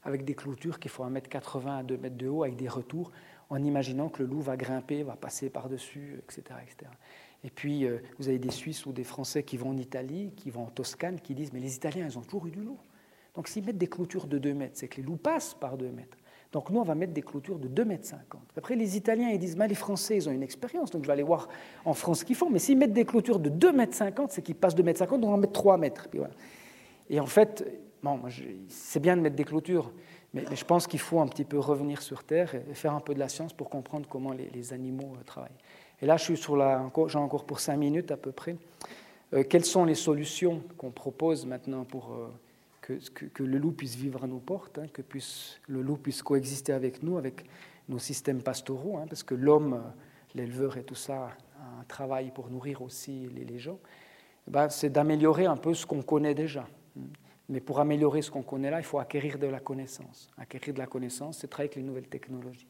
[SPEAKER 2] avec des clôtures qui font 1m80 à 2 mètres de haut avec des retours, en imaginant que le loup va grimper, va passer par-dessus, etc., etc. Et puis, euh, vous avez des Suisses ou des Français qui vont en Italie, qui vont en Toscane, qui disent, mais les Italiens, ils ont toujours eu du loup. Donc s'ils mettent des clôtures de 2 mètres, c'est que les loups passent par 2 mètres. Donc nous, on va mettre des clôtures de 2,50 mètres. Après, les Italiens, ils disent, mais les Français, ils ont une expérience, donc je vais aller voir en France ce qu'ils font. Mais s'ils mettent des clôtures de 2,50 mètres, c'est qu'ils passent 2,50 mètres, donc on va mettre 3 mètres. Et en fait, bon, c'est bien de mettre des clôtures, mais, je pense qu'il faut un petit peu revenir sur Terre et faire un peu de la science pour comprendre comment les, animaux euh, travaillent. Et là, je suis j'ai encore pour 5 minutes à peu près. Euh, quelles sont les solutions qu'on propose maintenant pour... Euh, que, le loup puisse vivre à nos portes, hein, que puisse, le loup puisse coexister avec nous, avec nos systèmes pastoraux, hein, parce que l'homme, l'éleveur et tout ça, a un travail pour nourrir aussi les, gens, ben, c'est d'améliorer un peu ce qu'on connaît déjà. Mais pour améliorer ce qu'on connaît là, il faut acquérir de la connaissance. Acquérir de la connaissance, c'est travailler avec les nouvelles technologies.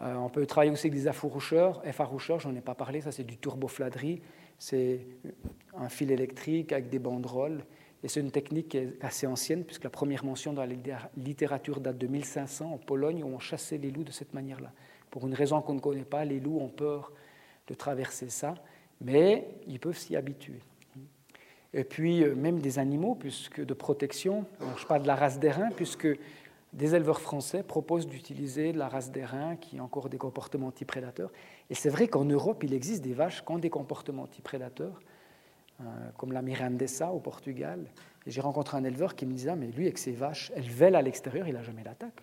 [SPEAKER 2] Euh, on peut travailler aussi avec des affaroucheurs. Effaroucheurs, j'en ai pas parlé, ça c'est du turbofladerie. C'est un fil électrique avec des banderoles et c'est une technique qui est assez ancienne, puisque la première mention dans la littérature date de 1500 en Pologne, où on chassait les loups de cette manière-là. Pour une raison qu'on ne connaît pas, les loups ont peur de traverser ça, mais ils peuvent s'y habituer. Et puis, euh, même des animaux, puisque de protection, je parle de la race d'airain, puisque des éleveurs français proposent d'utiliser la race d'airain qui a encore des comportements antiprédateurs. Et c'est vrai qu'en Europe, il existe des vaches qui ont des comportements antiprédateurs, comme la Mirandesa au Portugal. J'ai rencontré un éleveur qui me disait, ah, mais lui, avec ses vaches, elles vèlent à l'extérieur, il n'a jamais d'attaque.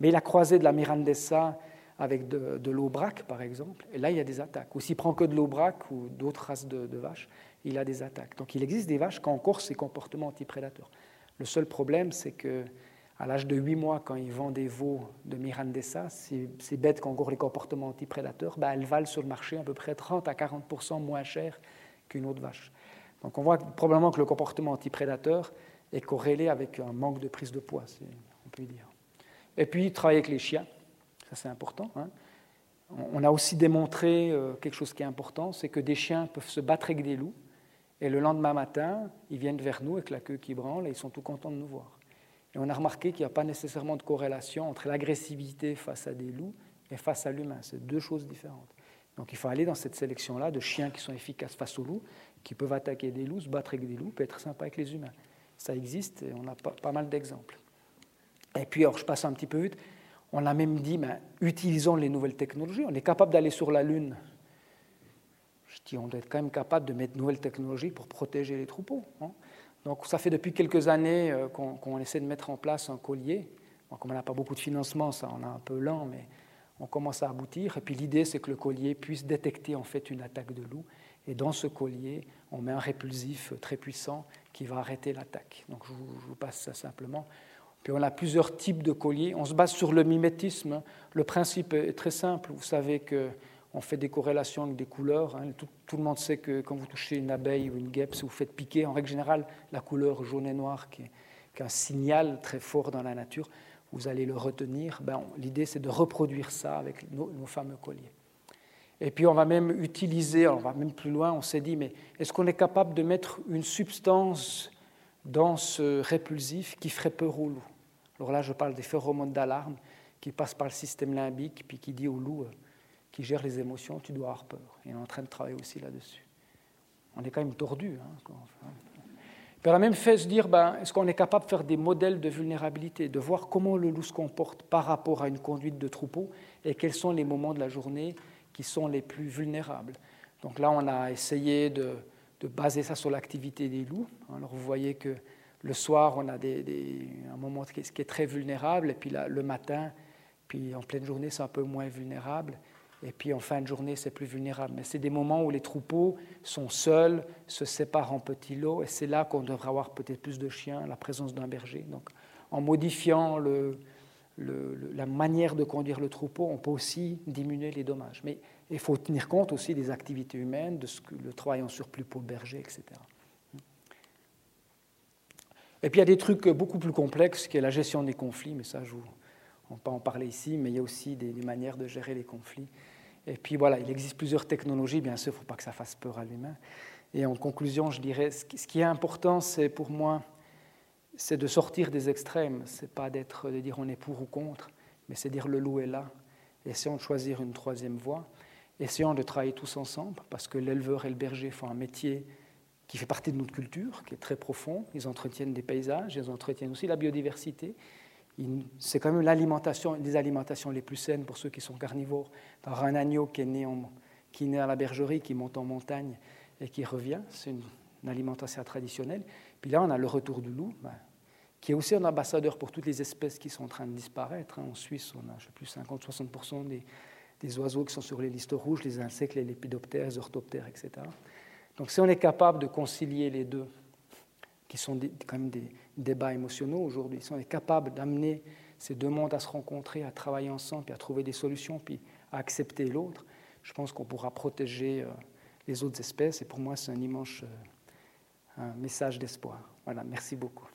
[SPEAKER 2] Mais il a croisé de la Mirandesa avec de, l'eau braque, par exemple, et là, il y a des attaques. Ou s'il prend que de l'eau braque ou d'autres races de, vaches, il a des attaques. Donc il existe des vaches qui ont encore ces comportements antiprédateurs. Le seul problème, c'est que à l'âge de 8 mois, quand ils vendent des veaux de Mirandessa, ces, ces bêtes qui ont encore les comportements antiprédateurs, ben, elles valent sur le marché à peu près 30 à 40% moins cher qu'une autre vache. Donc on voit probablement que le comportement antiprédateur est corrélé avec un manque de prise de poids, on peut dire. Et puis travailler avec les chiens, ça c'est important. Hein. On a aussi démontré euh, quelque chose qui est important, c'est que des chiens peuvent se battre avec des loups, et le lendemain matin, ils viennent vers nous avec la queue qui branle et ils sont tout contents de nous voir. Et on a remarqué qu'il n'y a pas nécessairement de corrélation entre l'agressivité face à des loups et face à l'humain. C'est deux choses différentes. Donc il faut aller dans cette sélection-là de chiens qui sont efficaces face aux loups, qui peuvent attaquer des loups, se battre avec des loups, et être sympa avec les humains. Ça existe et on a pas, mal d'exemples. Et puis, alors, je passe un petit peu vite, on a même dit, ben, utilisons les nouvelles technologies. On est capable d'aller sur la Lune. Je dis, on doit être quand même capable de mettre de nouvelles technologies pour protéger les troupeaux. Hein. Donc ça fait depuis quelques années euh, qu'on essaie de mettre en place un collier. comme on n'a pas beaucoup de financement, ça on a un peu lent, mais on commence à aboutir. Et puis l'idée, c'est que le collier puisse détecter en fait une attaque de loup. Et dans ce collier, on met un répulsif très puissant qui va arrêter l'attaque. Donc je vous, passe ça simplement. Puis on a plusieurs types de colliers. On se base sur le mimétisme. Le principe est très simple. Vous savez que on fait des corrélations avec des couleurs. Hein. Tout, le monde sait que quand vous touchez une abeille ou une guêpe, si vous faites piquer, en règle générale, la couleur jaune et noir, qui est, un signal très fort dans la nature, vous allez le retenir. Ben, L'idée, c'est de reproduire ça avec nos, fameux colliers. Et puis, on va même utiliser, on va même plus loin, on s'est dit, mais est-ce qu'on est capable de mettre une substance dans ce répulsif qui ferait peur au loup? Alors là, je parle des phéromones d'alarme qui passent par le système limbique, puis qui dit au loup qui gère les émotions, tu dois avoir peur. Et on est en train de travailler aussi là-dessus. On est quand même tordu. Hein, on a même fait se dire, ben, est-ce qu'on est capable de faire des modèles de vulnérabilité, de voir comment le loup se comporte par rapport à une conduite de troupeau et quels sont les moments de la journée qui sont les plus vulnérables. Donc là, on a essayé de, baser ça sur l'activité des loups. Alors vous voyez que le soir, on a des, un moment qui est, très vulnérable, et puis le matin, puis en pleine journée, c'est un peu moins vulnérable. Et puis en fin de journée, c'est plus vulnérable. Mais c'est des moments où les troupeaux sont seuls, se séparent en petits lots, et c'est là qu'on devrait avoir peut-être plus de chiens, la présence d'un berger. Donc en modifiant la manière de conduire le troupeau, on peut aussi diminuer les dommages. Mais il faut tenir compte aussi des activités humaines, de ce que, le travail en surplus pour le berger, etc. Et puis il y a des trucs beaucoup plus complexes, qui est la gestion des conflits, mais ça, je on ne peut pas en parler ici, mais il y a aussi des, manières de gérer les conflits. Et puis voilà, il existe plusieurs technologies, bien sûr, il ne faut pas que ça fasse peur à l'humain. Et en conclusion, je dirais, ce qui est important, c'est pour moi, c'est de sortir des extrêmes. C'est pas d'être, de dire on est pour ou contre, mais c'est dire le loup est là. Essayons de choisir une troisième voie. Essayons de travailler tous ensemble, parce que l'éleveur et le berger font un métier qui fait partie de notre culture, qui est très profond. Ils entretiennent des paysages, ils entretiennent aussi la biodiversité c'est quand même l'alimentation, des alimentations les plus saines pour ceux qui sont carnivores. Un agneau qui est né, à la bergerie, qui monte en montagne et qui revient, c'est une, alimentation traditionnelle. Puis là, on a le retour du loup, ben, qui est aussi un ambassadeur pour toutes les espèces qui sont en train de disparaître. Hein. En Suisse, on a, je sais plus, 50-60% des, des, oiseaux qui sont sur les listes rouges, les insectes, les lépidoptères, les orthoptères, etc. Donc si on est capable de concilier les deux, qui sont quand même des débats émotionnels aujourd'hui. Si on est capable d'amener ces deux mondes à se rencontrer, à travailler ensemble, puis à trouver des solutions, puis à accepter l'autre, je pense qu'on pourra protéger euh, les autres espèces. Et pour moi, c'est un immense euh, un message d'espoir. Voilà, merci beaucoup.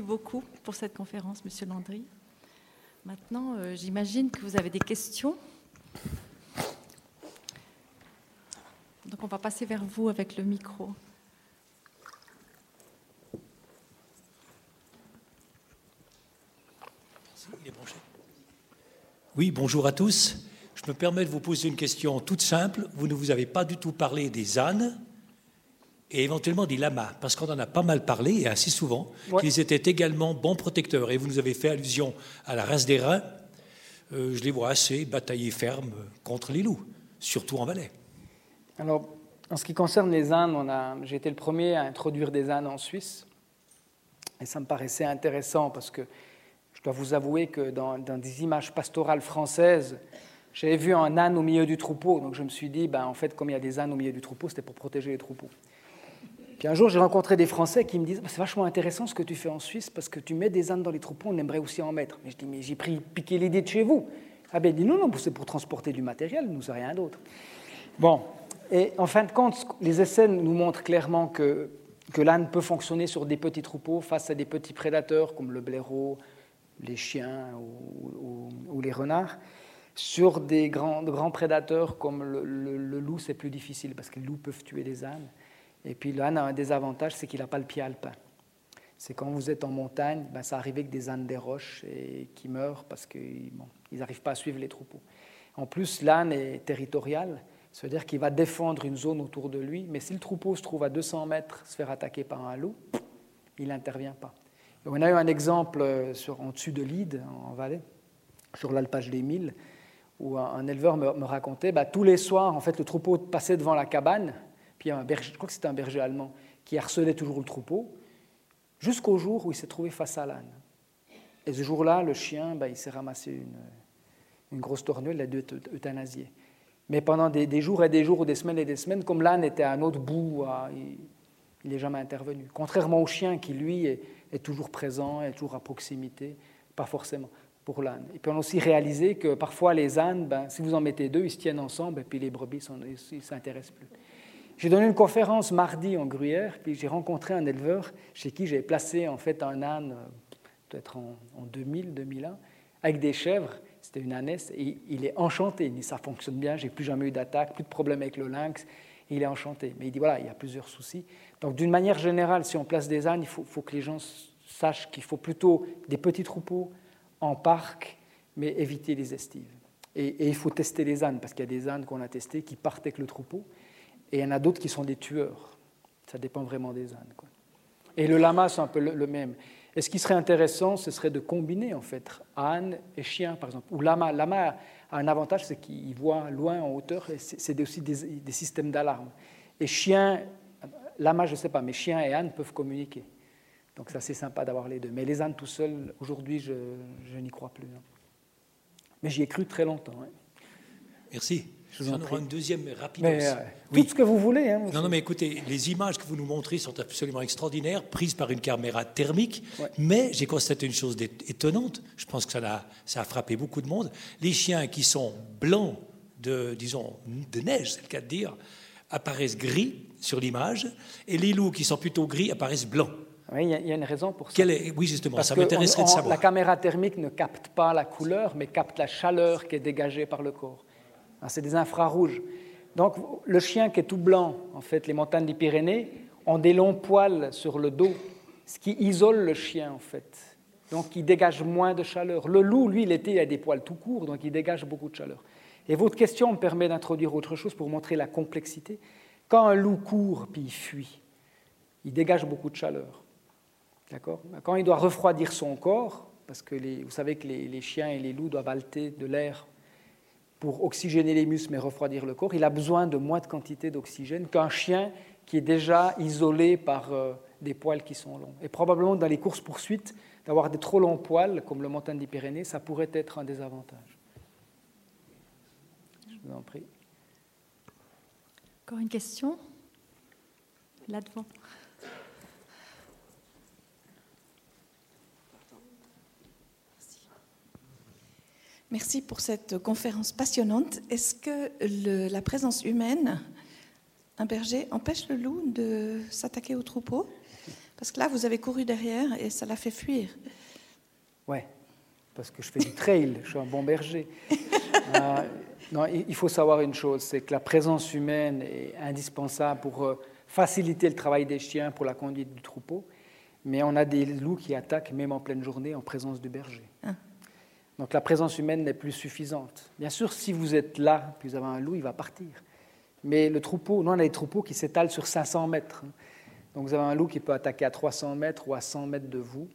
[SPEAKER 1] Merci beaucoup pour cette conférence, Monsieur Landry. Maintenant, euh, j'imagine que vous avez des questions. Donc, on va passer vers vous avec le micro.
[SPEAKER 3] Oui, bonjour à tous. Je me permets de vous poser une question toute simple. Vous ne vous avez pas du tout parlé des ânes et éventuellement des lamas, parce qu'on en a pas mal parlé, et assez souvent, qu'ils étaient également bons protecteurs. Et vous nous avez fait allusion à la race des reins. Euh, je les vois assez batailler ferme contre les loups, surtout en Valais.
[SPEAKER 2] Alors, En ce qui concerne les ânes, j'ai été le premier à introduire des ânes en Suisse. Et ça me paraissait intéressant parce que je dois vous avouer que dans, des images pastorales françaises, j'avais vu un âne au milieu du troupeau. Donc je me suis dit, ben, en fait, comme il y a des ânes au milieu du troupeau, c'était pour protéger les troupeaux. Puis un jour, j'ai rencontré des Français qui me disent, c'est vachement intéressant ce que tu fais en Suisse parce que tu mets des ânes dans les troupeaux, on aimerait aussi en mettre. Mais je dis, mais j'ai pris piqué l'idée de chez vous. Ah ben, il dit, non, non, c'est pour transporter du matériel, nous, c'est rien d'autre. Bon, et en fin de compte, les essais nous montrent clairement que, que l'âne peut fonctionner sur des petits troupeaux face à des petits prédateurs comme le blaireau, les chiens ou, les renards. Sur des grands, grands prédateurs comme le, loup, c'est plus difficile parce que les loups peuvent tuer des ânes. Et puis l'âne a un désavantage, c'est qu'il n'a pas le pied alpin. C'est quand vous êtes en montagne, ben, ça arrive que des ânes des roches et qui meurent parce qu'ils n'arrivent pas à suivre les troupeaux. En plus, l'âne est territorial. Ça veut dire qu'il va défendre une zone autour de lui, mais si le troupeau se trouve à 200 mètres, se faire attaquer par un loup, il n'intervient pas. on a eu un exemple euh, en dessus de l'Ide, en Valais, sur l'alpage des Milles, où un, éleveur me, racontait, bah, tous les soirs, en fait, le troupeau passait devant la cabane, puis un berger, je crois que c'était un berger allemand, qui harcelait toujours le troupeau, jusqu'au jour où il s'est trouvé face à l'âne. Et ce jour-là, le chien, bah, il s'est ramassé une, grosse tornule, il a dû euthanasier. Mais pendant des, jours et des jours ou des semaines et des semaines, comme l'âne était à un autre bout, il n'est jamais intervenu. Contrairement au chien qui, lui, est, toujours présent, est toujours à proximité, pas forcément pour l'âne. Et puis on a aussi réalisé que parfois les ânes, ben, si vous en mettez deux, ils se tiennent ensemble et puis les brebis ne s'intéressent plus. J'ai donné une conférence mardi en Gruyère, puis j'ai rencontré un éleveur chez qui j'ai placé en fait un âne, peut-être en, en 2000, 2001, avec des chèvres. C'était une ânesse, et il est enchanté. Il dit Ça fonctionne bien, j'ai plus jamais eu d'attaque, plus de problème avec le lynx. il est enchanté. Mais il dit Voilà, il y a plusieurs soucis. Donc, d'une manière générale, si on place des ânes, il faut, que les gens sachent qu'il faut plutôt des petits troupeaux en parc, mais éviter les estives. Et, il faut tester les ânes, parce qu'il y a des ânes qu'on a testés qui partent avec le troupeau, et il y en a d'autres qui sont des tueurs. Ça dépend vraiment des ânes. Et le lama, c'est un peu le même. Et ce qui serait intéressant, ce serait de combiner en fait âne et chien, par exemple. Ou lama. Lama a un avantage, c'est qu'il voit loin en hauteur, c'est aussi des, systèmes d'alarme. Et chien, lama, je ne sais pas, mais chien et âne peuvent communiquer. Donc c'est sympa d'avoir les deux. Mais les ânes tout seuls, aujourd'hui, je, n'y crois plus. Hein. Mais j'y ai cru très longtemps.
[SPEAKER 3] Merci. Je vous en une deuxième rapidement. Euh,
[SPEAKER 2] tout ce que vous voulez. Hein,
[SPEAKER 3] non, non, mais écoutez, les images que vous nous montrez sont absolument extraordinaires, prises par une caméra thermique. Mais j'ai constaté une chose étonnante. Je pense que ça a, ça a frappé beaucoup de monde. Les chiens qui sont blancs de, disons, de neige, c'est le cas de dire, apparaissent gris sur l'image, et les loups qui sont plutôt gris apparaissent blancs.
[SPEAKER 2] Oui, il y, a une raison pour
[SPEAKER 3] ça. est, oui, justement, ça m'intéresserait de savoir.
[SPEAKER 2] La caméra thermique ne capte pas la couleur, mais capte la chaleur qui est dégagée par le corps. Ah, c'est des infrarouges. Donc le chien qui est tout blanc, en fait, les montagnes des Pyrénées, ont des longs poils sur le dos, ce qui isole le chien, en fait. Donc il dégage moins de chaleur. Le loup, lui, l'été, il a des poils tout courts, donc il dégage beaucoup de chaleur. Et votre question me permet d'introduire autre chose pour montrer la complexité. Quand un loup court puis il fuit, il dégage beaucoup de chaleur. D'accord? Quand il doit refroidir son corps, parce que vous savez que les, les chiens et les loups doivent halter de l'air pour oxygéner les muscles mais refroidir le corps, il a besoin de moins de quantité d'oxygène qu'un chien qui est déjà isolé par euh, des poils qui sont longs. Et probablement dans les courses-poursuites, d'avoir des trop longs poils, comme le montagne des Pyrénées, ça pourrait être un désavantage. Je vous en prie.
[SPEAKER 1] Encore une question? Là devant.
[SPEAKER 4] Merci pour cette conférence passionnante. Est-ce que la présence humaine, un berger, empêche le loup de s'attaquer au troupeau? Parce que là, vous avez couru derrière et ça l'a fait fuir.
[SPEAKER 2] Ouais, parce que je fais du trail, je suis un bon berger. Euh, non, il faut savoir une chose, c'est que la présence humaine est indispensable pour euh, faciliter le travail des chiens, pour la conduite du troupeau. Mais on a des loups qui attaquent même en pleine journée en présence du berger. Ah. Donc la présence humaine n'est plus suffisante. Bien sûr, si vous êtes là, puis vous avez un loup, il va partir. Mais le troupeau, nous on a des troupeaux qui s'étalent sur 500 mètres. Donc vous avez un loup qui peut attaquer à 300 mètres ou à 100 mètres de vous.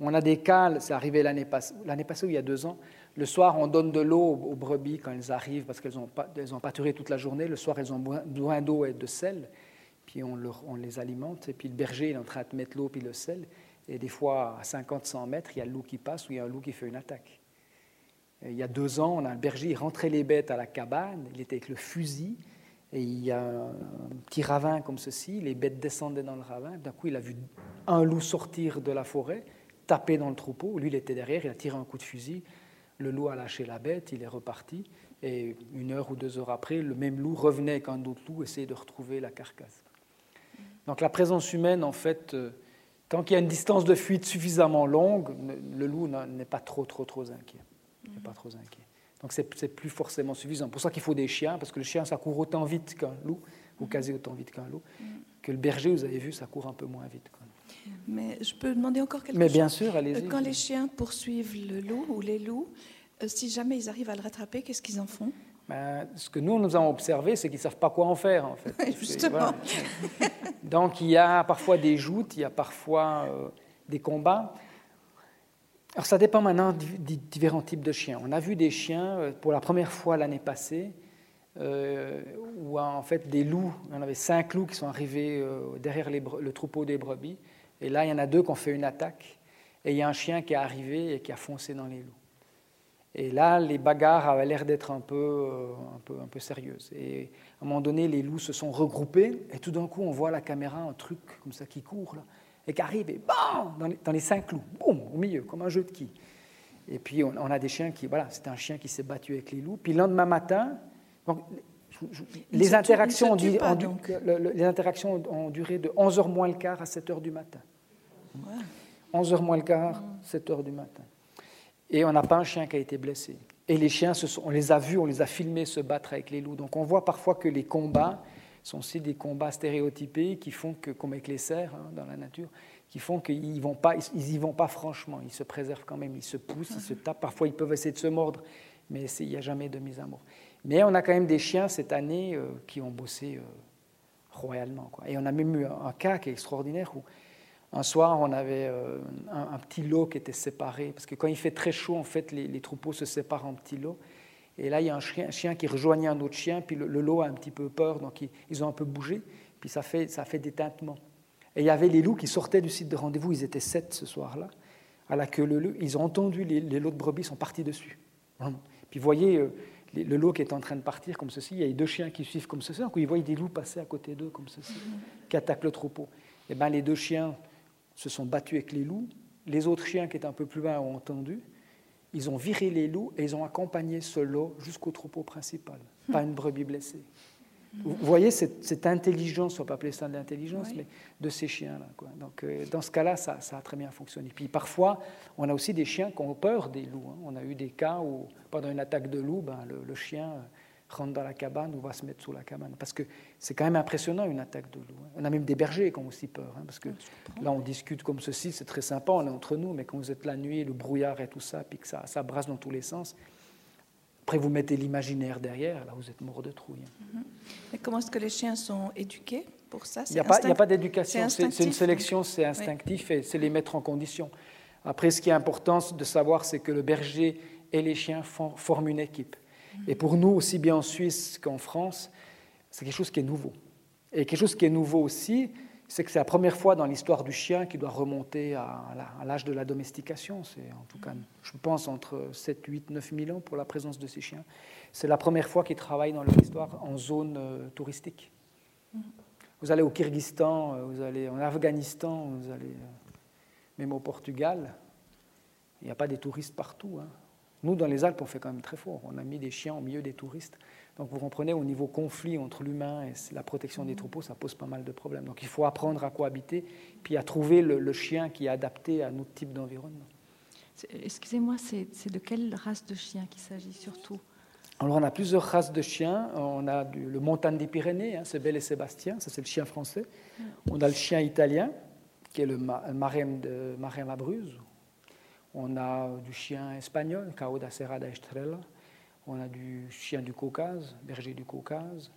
[SPEAKER 2] On a des cas, c'est arrivé l'année passée, l'année passée ou il y a deux ans, Le soir, on donne de l'eau aux brebis quand elles arrivent parce qu'elles ont, elles ont pâturé toute la journée. Le soir, elles ont besoin d'eau et de sel. Puis on, on, les alimente. Et puis le berger est en train de mettre l'eau puis le sel. Et des fois, à 50-100 mètres, il y a le loup qui passe ou il y a un loup qui fait une attaque. il y a deux ans, on a un berger, il rentrait les bêtes à la cabane. Il était avec le fusil. Et il y a un petit ravin comme ceci. Les bêtes descendaient dans le ravin. D'un coup, il a vu un loup sortir de la forêt, taper dans le troupeau. Lui, il était derrière. Il a tiré un coup de fusil. Le loup a lâché la bête, il est reparti, et une heure ou deux heures après, le même loup revenait avec un autre loup, essayer de retrouver la carcasse. Donc la présence humaine, en fait, euh, tant qu'il y a une distance de fuite suffisamment longue, le loup n'est pas trop, trop, trop inquiet. n'est pas trop inquiet. Donc c'est plus forcément suffisant. Pour ça qu'il faut des chiens, parce que le chien, ça court autant vite qu'un loup, ou quasi autant vite qu'un loup, que le berger, vous avez vu, ça court un peu moins vite.
[SPEAKER 4] Mais je peux demander encore quelque
[SPEAKER 2] Mais
[SPEAKER 4] chose
[SPEAKER 2] bien sûr, allez-y.
[SPEAKER 4] Quand les chiens poursuivent le loup ou les loups, euh, si jamais ils arrivent à le rattraper, qu'est-ce qu'ils en font?
[SPEAKER 2] Ben, Ce que nous, nous avons observé, c'est qu'ils ne savent pas quoi en faire, en fait.
[SPEAKER 4] Justement.
[SPEAKER 2] Donc, il y a parfois des joutes, il y a parfois euh, des combats. Alors, ça dépend maintenant des différents types de chiens. On a vu des chiens, euh, pour la première fois l'année passée, où en fait des loups, on avait cinq loups qui sont arrivés derrière le troupeau des brebis, et là, il y en a deux qui ont fait une attaque. Et il y a un chien qui est arrivé et qui a foncé dans les loups. Et là, les bagarres avaient l'air d'être un peu, euh, un, peu, un peu sérieuses. Et à un moment donné, les loups se sont regroupés. Et tout d'un coup, on voit la caméra, un truc comme ça qui court, là, et qui arrive, et bam, dans les, dans les cinq loups, boum, au milieu, comme un jeu de qui. Et puis, on, a des chiens qui, voilà, c'était un chien qui s'est battu avec les loups. Puis le lendemain matin, donc, les, interactions ont, les interactions ont duré de 11h moins le quart à 7h du matin. 11h moins le quart, 7h du matin. Et on n'a pas un chien qui a été blessé. Et les chiens, on les a vus, on les a filmés se battre avec les loups. Donc on voit parfois que les combats sont aussi des combats stéréotypés qui font que, comme avec les cerfs hein, dans la nature, qui font qu'ils n'y vont, pas, ils, vont pas franchement, ils se préservent quand même, ils se poussent, ils se tapent. Parfois ils peuvent essayer de se mordre, mais il n'y a jamais de mise à mort. Mais on a quand même des chiens cette année euh, qui ont bossé euh, royalement. Quoi. Et on a même eu un, cas qui est extraordinaire où un soir on avait euh, un, petit lot qui était séparé, parce que quand il fait très chaud, en fait, les, troupeaux se séparent en petits lots. Et là, il y a un chien, qui rejoignait un autre chien, puis le, lot a un petit peu peur, donc ils, ont un peu bougé, puis ça fait, ça fait des tintements. Et il y avait les loups qui sortaient du site de rendez-vous, ils étaient sept ce soir-là, à la queue leu ils ont entendu les, les lots de brebis sont partis dessus. Puis vous voyez, le lot qui est en train de partir comme ceci, il y a deux chiens qui suivent comme ceci, donc ils voient des loups passer à côté d'eux comme ceci, qui attaquent le troupeau. Et eh bien les deux chiens se sont battus avec les loups, les autres chiens qui étaient un peu plus loin ont entendu, ils ont viré les loups et ils ont accompagné ce lot jusqu'au troupeau principal, pas une brebis blessée. Vous voyez cette, intelligence, on va pas appeler ça de l'intelligence, mais de ces chiens-là. Donc, euh, dans ce cas-là, ça, a très bien fonctionné. Puis parfois, on a aussi des chiens qui ont peur des loups. Hein. On a eu des cas où, pendant une attaque de loup, ben, le, chien euh, rentre dans la cabane ou va se mettre sous la cabane. Parce que c'est quand même impressionnant une attaque de loup. Hein. On a même des bergers qui ont aussi peur. Hein, parce que là, on discute comme ceci, c'est très sympa, on est entre nous, mais quand vous êtes la nuit, le brouillard et tout ça, puis que ça, ça brasse dans tous les sens, après, vous mettez l'imaginaire derrière, là, vous êtes mort de trouille.
[SPEAKER 4] Mhm. Mais comment est-ce que les chiens sont éduqués pour ça?
[SPEAKER 2] Il n'y a, pas d'éducation, c'est une sélection, c'est instinctif et c'est les mettre en condition. Après, ce qui est important de savoir, c'est que le berger et les chiens forment une équipe. Et pour nous, aussi bien en Suisse qu'en France, c'est quelque chose qui est nouveau. Et quelque chose qui est nouveau aussi, c'est que c'est la première fois dans l'histoire du chien qui doit remonter à, l'âge de la domestication. C'est en tout cas, je pense, entre 7, 8, 9 000 ans pour la présence de ces chiens. C'est la première fois qu'ils travaillent dans leur histoire en zone euh, touristique. Vous allez au Kyrgyzstan, euh, vous allez en Afghanistan, vous allez euh, même au Portugal. Il n'y a pas des touristes partout. Hein. Nous, dans les Alpes, on fait quand même très fort. On a mis des chiens au milieu des touristes. Donc vous comprenez, au niveau conflit entre l'humain et la protection des troupeaux, ça pose pas mal de problèmes. Donc il faut apprendre à cohabiter, puis à trouver le, chien qui est adapté à notre type d'environnement.
[SPEAKER 1] Excusez-moi, c'est de quelle race de chien qu'il s'agit surtout?
[SPEAKER 2] Alors, on a plusieurs races de chiens. On a le montagne des Pyrénées, hein, c'est Belle et Sébastien, ça c'est le chien français. On a le chien italien, qui est le marem de Marem. On a du chien espagnol, Cao da Serra da Estrella. On a du chien du Caucase, berger du Caucase.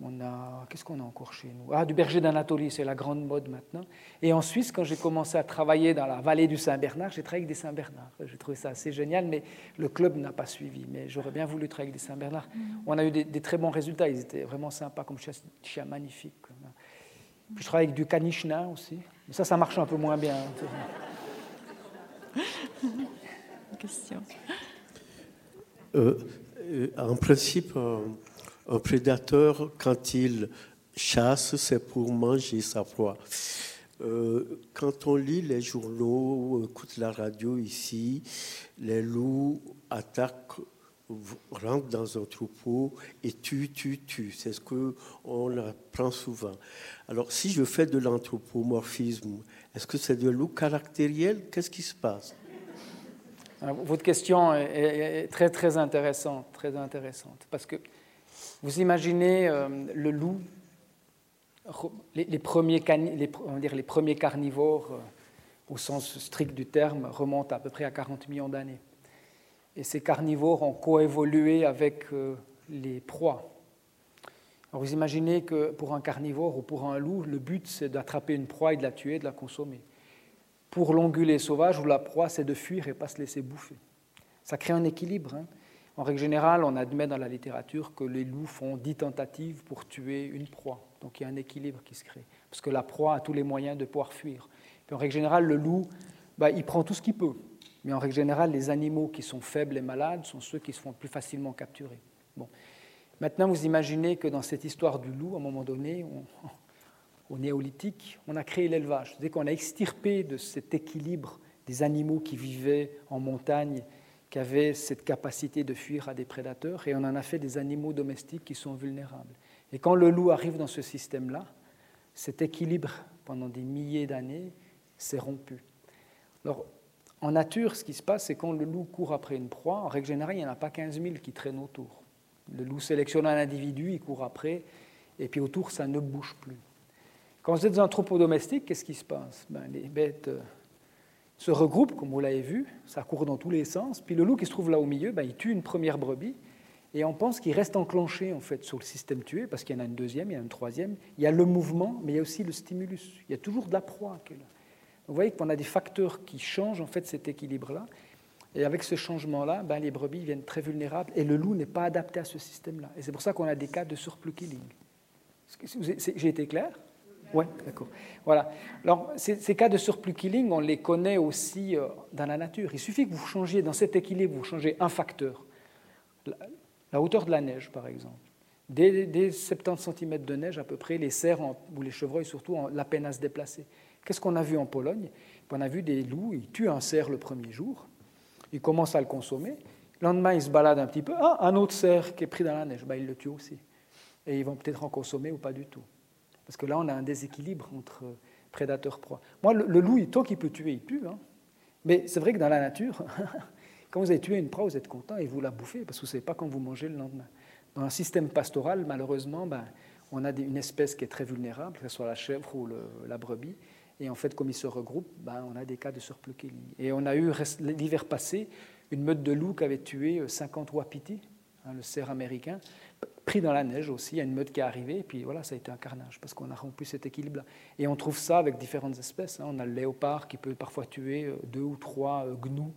[SPEAKER 2] On a, qu'est-ce qu'on a encore chez nous? Ah, du berger d'Anatolie, c'est la grande mode maintenant. Et en Suisse, quand j'ai commencé à travailler dans la vallée du Saint-Bernard, j'ai travaillé avec des Saint-Bernard. J'ai trouvé ça assez génial, mais le club n'a pas suivi. Mais j'aurais bien voulu travailler avec des Saint-Bernard. Mm. On a eu des, très bons résultats. Ils étaient vraiment sympas, comme chien magnifique. Puis je travaille avec du caniche aussi. Mais ça, ça marche un peu moins bien.
[SPEAKER 5] Question. Euh, euh, en principe, un prédateur, quand il chasse, c'est pour manger sa proie. Euh, quand on lit les journaux, écoute la radio ici, les loups attaquent, rentrent dans un troupeau et tuent, tuent, tuent. C'est ce qu'on apprend souvent. Alors, si je fais de l'anthropomorphisme, est-ce que c'est de loup caractériel Qu'est-ce qui se passe?
[SPEAKER 2] Votre question est très, très intéressante, très intéressante. Parce que vous imaginez euh, le loup, les, premiers, carnivores, euh, au sens strict du terme, remontent à peu près à 40 millions d'années. Et ces carnivores ont coévolué avec euh, les proies. Vous imaginez que pour un carnivore ou pour un loup, le but c'est d'attraper une proie et de la tuer, de la consommer. Pour l'ongulé sauvage ou la proie, c'est de fuir et pas se laisser bouffer. Ça crée un équilibre. Hein. En règle générale, on admet dans la littérature que les loups font dix tentatives pour tuer une proie. Donc il y a un équilibre qui se crée. Parce que la proie a tous les moyens de pouvoir fuir. en règle générale, le loup, bah, il prend tout ce qu'il peut. Mais en règle générale, les animaux qui sont faibles et malades sont ceux qui se font plus facilement capturer. Bon. Maintenant, vous imaginez que dans cette histoire du loup, à un moment donné, au néolithique, on a créé l'élevage. C'est-à-dire qu'on a extirpé de cet équilibre des animaux qui vivaient en montagne qui avaient cette capacité de fuir à des prédateurs, et on en a fait des animaux domestiques qui sont vulnérables. Et quand le loup arrive dans ce système-là, cet équilibre pendant des milliers d'années s'est rompu. Alors, en nature, ce qui se passe, c'est quand le loup court après une proie, en règle générale, il n'y en a pas 15 000 qui traînent autour. Le loup sélectionne un individu, il court après, et puis autour, ça ne bouge plus. Quand vous êtes dans un troupeau domestique, qu'est-ce qui se passe? Ben, Les bêtes euh, se regroupent, comme vous l'avez vu, ça court dans tous les sens. Puis le loup qui se trouve là au milieu, ben, il tue une première brebis, et on pense qu'il reste enclenché en fait sur le système tué, parce qu'il y en a une deuxième, il y en a une troisième. Il y a le mouvement, mais il y a aussi le stimulus. Il y a toujours de la proie là. Vous voyez qu'on a des facteurs qui changent en fait cet équilibre-là. Et avec ce changement-là, ben, les brebis viennent très vulnérables et le loup n'est pas adapté à ce système-là. Et c'est pour ça qu'on a des cas de surplus killing. J'ai été clair? Oui, d'accord. Voilà. Alors, ces, cas de surplus killing, on les connaît aussi euh, dans la nature. Il suffit que vous changiez, dans cet équilibre, vous changez un facteur. La, hauteur de la neige, par exemple. Dès, 70 cm de neige, à peu près, les cerfs ou les chevreuils, surtout, ont la peine à se déplacer. Qu'est-ce qu'on a vu en Pologne? On a vu des loups, ils tuent un cerf le premier jour, ils commencent à le consommer. Le lendemain, ils se baladent un petit peu. Ah, un autre cerf qui est pris dans la neige, ben, ils le tuent aussi. Et ils vont peut-être en consommer ou pas du tout. Parce que là, on a un déséquilibre entre prédateur-proie. Moi, le, loup, tant qu'il peut tuer, il tue. Hein. Mais c'est vrai que dans la nature, quand vous avez tué une proie, vous êtes content et vous la bouffez, parce que vous ne savez pas quand vous mangez le lendemain. Dans un système pastoral, malheureusement, ben, on a une espèce qui est très vulnérable, que ce soit la chèvre ou la brebis. Et en fait, comme ils se regroupent, ben, on a des cas de surplus Et on a eu l'hiver passé une meute de loups qui avait tué 50 wapitis, hein, le cerf américain, pris dans la neige aussi. Il y a une meute qui est arrivée, et puis voilà, ça a été un carnage, parce qu'on a rompu cet équilibre-là. Et on trouve ça avec différentes espèces. Hein. On a le léopard qui peut parfois tuer euh, deux ou trois euh, gnous.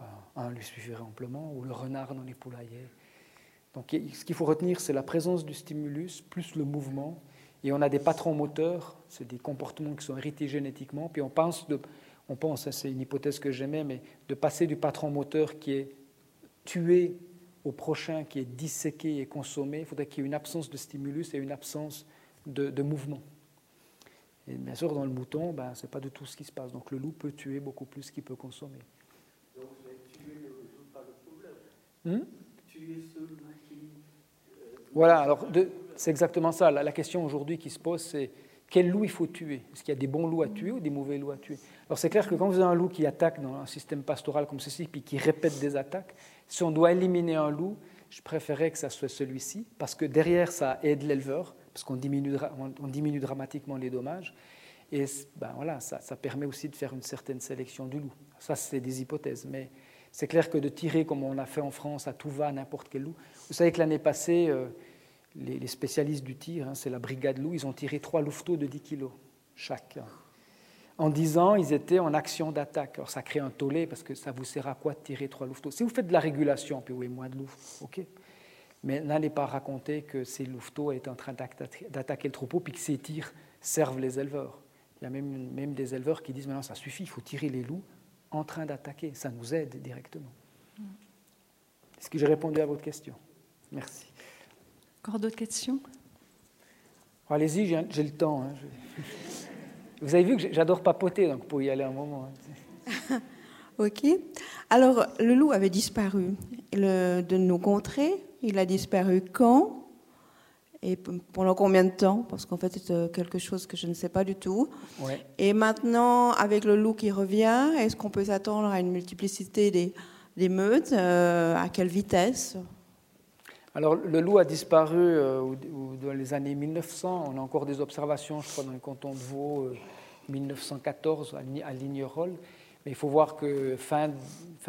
[SPEAKER 2] Euh, un lui suffirait amplement, ou le renard dans les poulaillers. Donc ce qu'il faut retenir, c'est la présence du stimulus plus le mouvement. Et on a des patrons moteurs, c'est des comportements qui sont hérités génétiquement. Puis on pense, on pense, hein, c'est une hypothèse que j'aimais, mais de passer du patron moteur qui est tué au prochain qui est disséqué et consommé, il faudrait qu'il y ait une absence de stimulus et une absence de, mouvement. Et bien sûr, dans le mouton, ben, ce n'est pas du tout ce qui se passe. Donc le loup peut tuer beaucoup plus qu'il peut consommer.
[SPEAKER 5] Donc tuer pas le problème. Hmm? tuer ce loup qui...
[SPEAKER 2] Euh, voilà, alors c'est exactement ça. La, la question aujourd'hui qui se pose, c'est quel loup il faut tuer? Est-ce qu'il y a des bons loups à tuer ou des mauvais loups à tuer? Alors c'est clair que quand vous avez un loup qui attaque dans un système pastoral comme ceci, puis qui répète des attaques, si on doit éliminer un loup, je préférerais que ça soit celui-ci, parce que derrière, ça aide l'éleveur, parce qu'on diminue, on diminue dramatiquement les dommages. Et ben voilà, ça, ça, permet aussi de faire une certaine sélection du loup. Ça, c'est des hypothèses. Mais c'est clair que de tirer comme on a fait en France à tout va, n'importe quel loup. Vous savez que l'année passée, euh, les, spécialistes du tir, hein, c'est la brigade loup, ils ont tiré trois louveteaux de 10 kilos chaque. En 10 ans, ils étaient en action d'attaque. Alors ça crée un tollé parce que ça vous sert à quoi de tirer trois louveteaux? Si vous faites de la régulation, puis oui, moins de loups, ok. Mais n'allez pas raconter que ces louveteaux étaient en train d'attaquer le troupeau puis que ces tirs servent les éleveurs. Il y a même, même des éleveurs qui disent maintenant ça suffit, il faut tirer les loups en train d'attaquer. Ça nous aide directement. Est-ce que j'ai répondu à votre question? Merci.
[SPEAKER 1] Encore d'autres questions?
[SPEAKER 2] Allez-y, j'ai le temps. Hein, vous avez vu que j'adore papoter, donc pour y aller un moment.
[SPEAKER 6] Hein. ok. Alors, le loup avait disparu de nos contrées. Il a disparu quand et pendant combien de temps? Parce qu'en fait, c'est euh, quelque chose que je ne sais pas du tout. Et maintenant, avec le loup qui revient, est-ce qu'on peut s'attendre à une multiplicité des, des meutes euh, À quelle vitesse?
[SPEAKER 2] Alors, le loup a disparu euh, dans les années 1900. On a encore des observations, je crois, dans le canton de Vaud, 1914, à Lignerolles. Mais il faut voir que fin,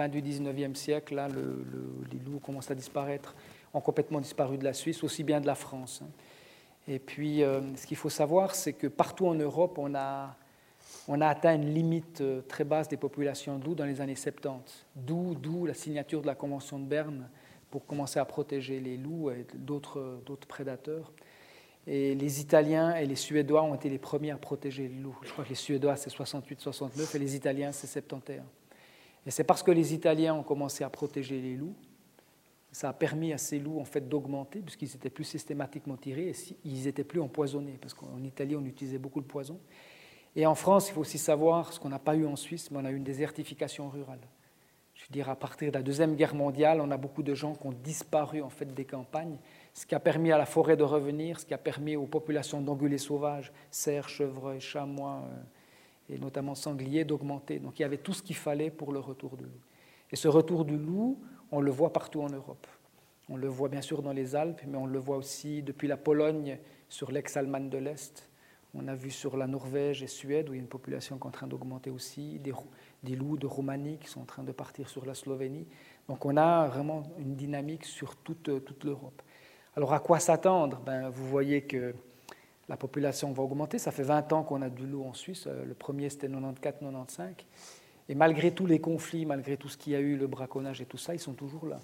[SPEAKER 2] du 19e siècle, là, les loups commencent à disparaître ont complètement disparu de la Suisse, aussi bien de la France. Hein. Et puis, euh, ce qu'il faut savoir, c'est que partout en Europe, on a, on a atteint une limite euh, très basse des populations de loups dans les années 70. D'où la signature de la Convention de Berne pour commencer à protéger les loups et d'autres prédateurs. Et les Italiens et les Suédois ont été les premiers à protéger les loups. Je crois que les Suédois, c'est 68-69 et les Italiens, c'est 71. Et c'est parce que les Italiens ont commencé à protéger les loups ça a permis à ces loups en fait d'augmenter puisqu'ils étaient plus systématiquement tirés et ils étaient plus empoisonnés parce qu'en Italie on utilisait beaucoup le poison. Et en France, il faut aussi savoir ce qu'on n'a pas eu en Suisse, mais on a eu une désertification rurale. Je veux dire, à partir de la deuxième guerre mondiale, on a beaucoup de gens qui ont disparu en fait des campagnes, ce qui a permis à la forêt de revenir, ce qui a permis aux populations d'ongulés sauvages, cerfs, chevreuils, chamois euh, et notamment sangliers d'augmenter. Donc il y avait tout ce qu'il fallait pour le retour du loup. Et ce retour du loup, on le voit partout en Europe. On le voit bien sûr dans les Alpes, mais on le voit aussi depuis la Pologne sur l'ex-Allemagne de l'Est. On a vu sur la Norvège et Suède, où il y a une population qui est en train d'augmenter aussi, des, loups de Roumanie qui sont en train de partir sur la Slovénie. Donc on a vraiment une dynamique sur toute, toute l'Europe. Alors à quoi s'attendre? Ben, Vous voyez que la population va augmenter. Ça fait 20 ans qu'on a du loup en Suisse. Le premier, c'était 94-95. Et malgré tous les conflits, malgré tout ce qu'il y a eu, le braconnage et tout ça, ils sont toujours là.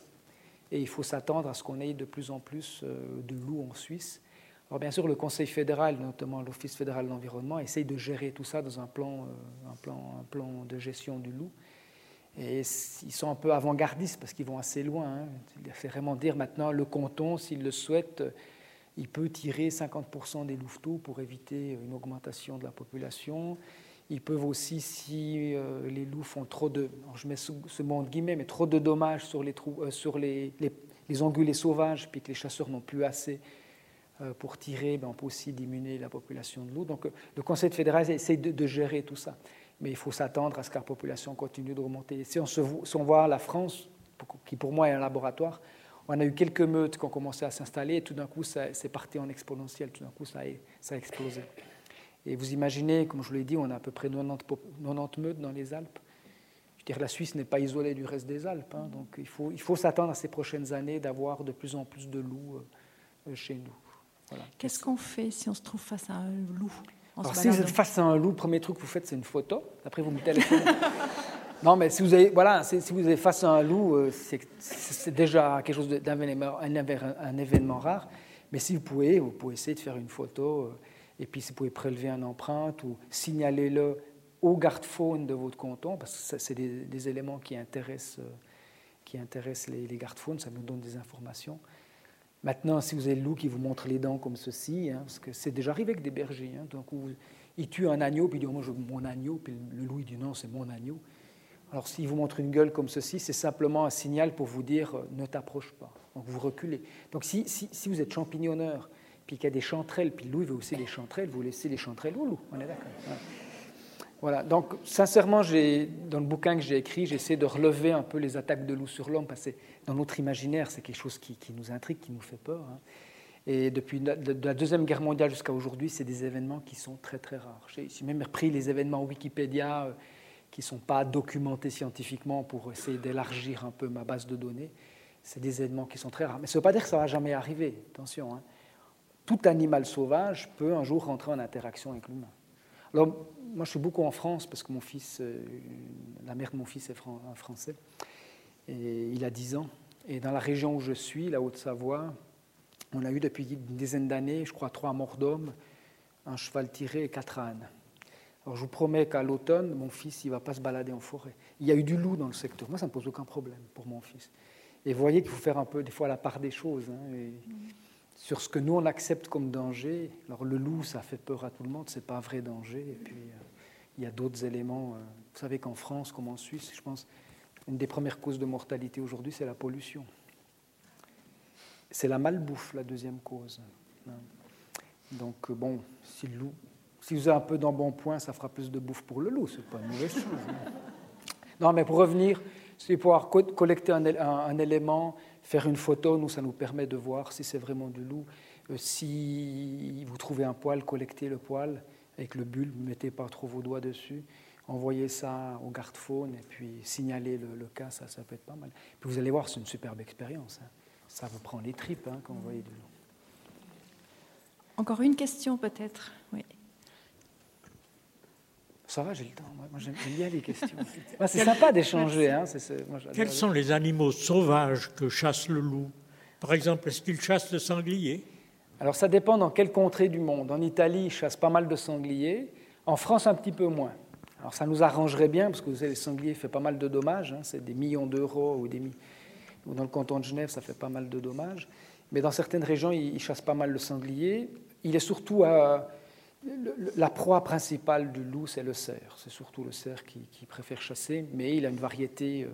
[SPEAKER 2] Et il faut s'attendre à ce qu'on ait de plus en plus euh, de loups en Suisse. Alors bien sûr, le Conseil fédéral, notamment l'Office fédéral de l'environnement, essaye de gérer tout ça dans un plan, euh, un plan, un plan de gestion du loup. Et ils sont un peu avant-gardistes parce qu'ils vont assez loin. Hein. C'est vraiment dire maintenant, le canton, s'il le souhaite, il peut tirer 50% des louveteaux pour éviter une augmentation de la population. Ils peuvent aussi, si euh, les loups font trop de, je mets ce, mot entre guillemets, mais trop de dommages sur les, euh, sur les, les, ongulés sauvages, puis que les chasseurs n'ont plus assez pour tirer, ben, on peut aussi diminuer la population de loups. Donc le Conseil fédéral essaie de, gérer tout ça. Mais il faut s'attendre à ce que la population continue d'augmenter. Si on, se, si on voit la France, qui pour moi est un laboratoire, on a eu quelques meutes qui ont commencé à s'installer et tout d'un coup, c'est parti en exponentiel. Tout d'un coup, ça a explosé. Et vous imaginez, comme je vous l'ai dit, on a à peu près 90, meutes dans les Alpes. Je veux dire, la Suisse n'est pas isolée du reste des Alpes. Hein, donc il faut, il faut s'attendre à ces prochaines années d'avoir de plus en plus de loups euh, euh, chez nous.
[SPEAKER 1] Qu'est-ce qu'on fait si on se trouve face à un loup
[SPEAKER 2] Alors, si vous êtes face à un loup, le premier truc que vous faites, c'est une photo. Après, vous me téléphonez. non, mais si vous, avez, voilà, si vous êtes face à un loup, euh, c'est déjà quelque chose d'un événement, un événement rare. Mais si vous pouvez, vous pouvez essayer de faire une photo et puis, si vous pouvez prélever une empreinte ou signaler-le au garde-faune de votre canton, parce que c'est des, éléments qui intéressent, euh, qui intéressent les, gardes-faunes, ça nous donne des informations. Maintenant, si vous avez le loup qui vous montre les dents comme ceci, hein, parce que c'est déjà arrivé avec des bergers, hein, donc il tue un agneau, puis il dit oh, moi je veux mon agneau, puis le loup il dit non, c'est mon agneau. Alors s'il vous montre une gueule comme ceci, c'est simplement un signal pour vous dire euh, ne t'approche pas. Donc vous reculez. Donc si, vous êtes champignonneur puis qu'il y a des chanterelles, puis Louis veut aussi les chanterelles, vous laissez les chanterelles au loup, on est d'accord. Voilà. Donc sincèrement, dans le bouquin que j'ai écrit, j'essaie de relever un peu les attaques de loup sur l'homme, parce que dans notre imaginaire, c'est quelque chose qui, nous intrigue, qui nous fait peur. Hein. Et depuis la, de la Deuxième Guerre mondiale jusqu'à aujourd'hui, c'est des événements qui sont très très rares. J'ai même repris les événements Wikipédia euh, qui ne sont pas documentés scientifiquement pour essayer d'élargir un peu ma base de données. C'est des événements qui sont très rares. Mais ça ne veut pas dire que ça ne va jamais arriver, attention. Hein tout animal sauvage peut un jour rentrer en interaction avec l'humain. Alors, moi, je suis beaucoup en France parce que mon fils, euh, la mère de mon fils est français, et il a 10 ans. Et dans la région où je suis, la Haute-Savoie, on a eu depuis une dizaine d'années, je crois, trois morts d'hommes, un cheval tiré et quatre ânes. Alors je vous promets qu'à l'automne, mon fils, il ne va pas se balader en forêt. Il y a eu du loup dans le secteur. Moi, ça ne me pose aucun problème pour mon fils. Et vous voyez qu'il faut faire un peu, des fois, la part des choses. Hein, sur ce que nous, on accepte comme danger. Alors le loup, ça fait peur à tout le monde, ce n'est pas un vrai danger. Et puis, euh, il y a d'autres éléments. Euh, vous savez qu'en France, comme en Suisse, je pense, une des premières causes de mortalité aujourd'hui, c'est la pollution. C'est la malbouffe, la deuxième cause. Hein. Donc, euh, bon, si le loup, si vous avez un peu d'embonpoint, ça fera plus de bouffe pour le loup, c'est pas une mauvaise chose. Hein. Non, mais pour revenir, c'est pouvoir collecter un, élément, faire une photo, nous, ça nous permet de voir si c'est vraiment du loup. Euh, si vous trouvez un poil, collectez le poil avec le bulbe, ne mettez pas trop vos doigts dessus envoyer ça au garde-faune et puis signaler le, cas, ça, ça peut être pas mal. Puis vous allez voir, c'est une superbe expérience. Hein. Ça vous prend les tripes hein, quand vous voyez du loup.
[SPEAKER 1] Encore une question peut-être.
[SPEAKER 2] Ça va, j'ai le temps. Moi, j'aime bien les questions. c'est sympa d'échanger. Hein,
[SPEAKER 7] Quels sont les animaux sauvages que chasse le loup? Par exemple, est-ce qu'il chasse le sanglier?
[SPEAKER 2] Alors ça dépend dans quelle contrée du monde. En Italie, il chasse pas mal de sangliers. En France, un petit peu moins. Alors ça nous arrangerait bien, parce que vous savez, les sangliers font pas mal de dommages, hein, c'est des millions d'euros, ou, des, ou dans le canton de Genève, ça fait pas mal de dommages. Mais dans certaines régions, ils, chassent pas mal le sanglier. Il est surtout à, la proie principale du loup, c'est le cerf. C'est surtout le cerf qui, préfère chasser, mais il a une variété euh,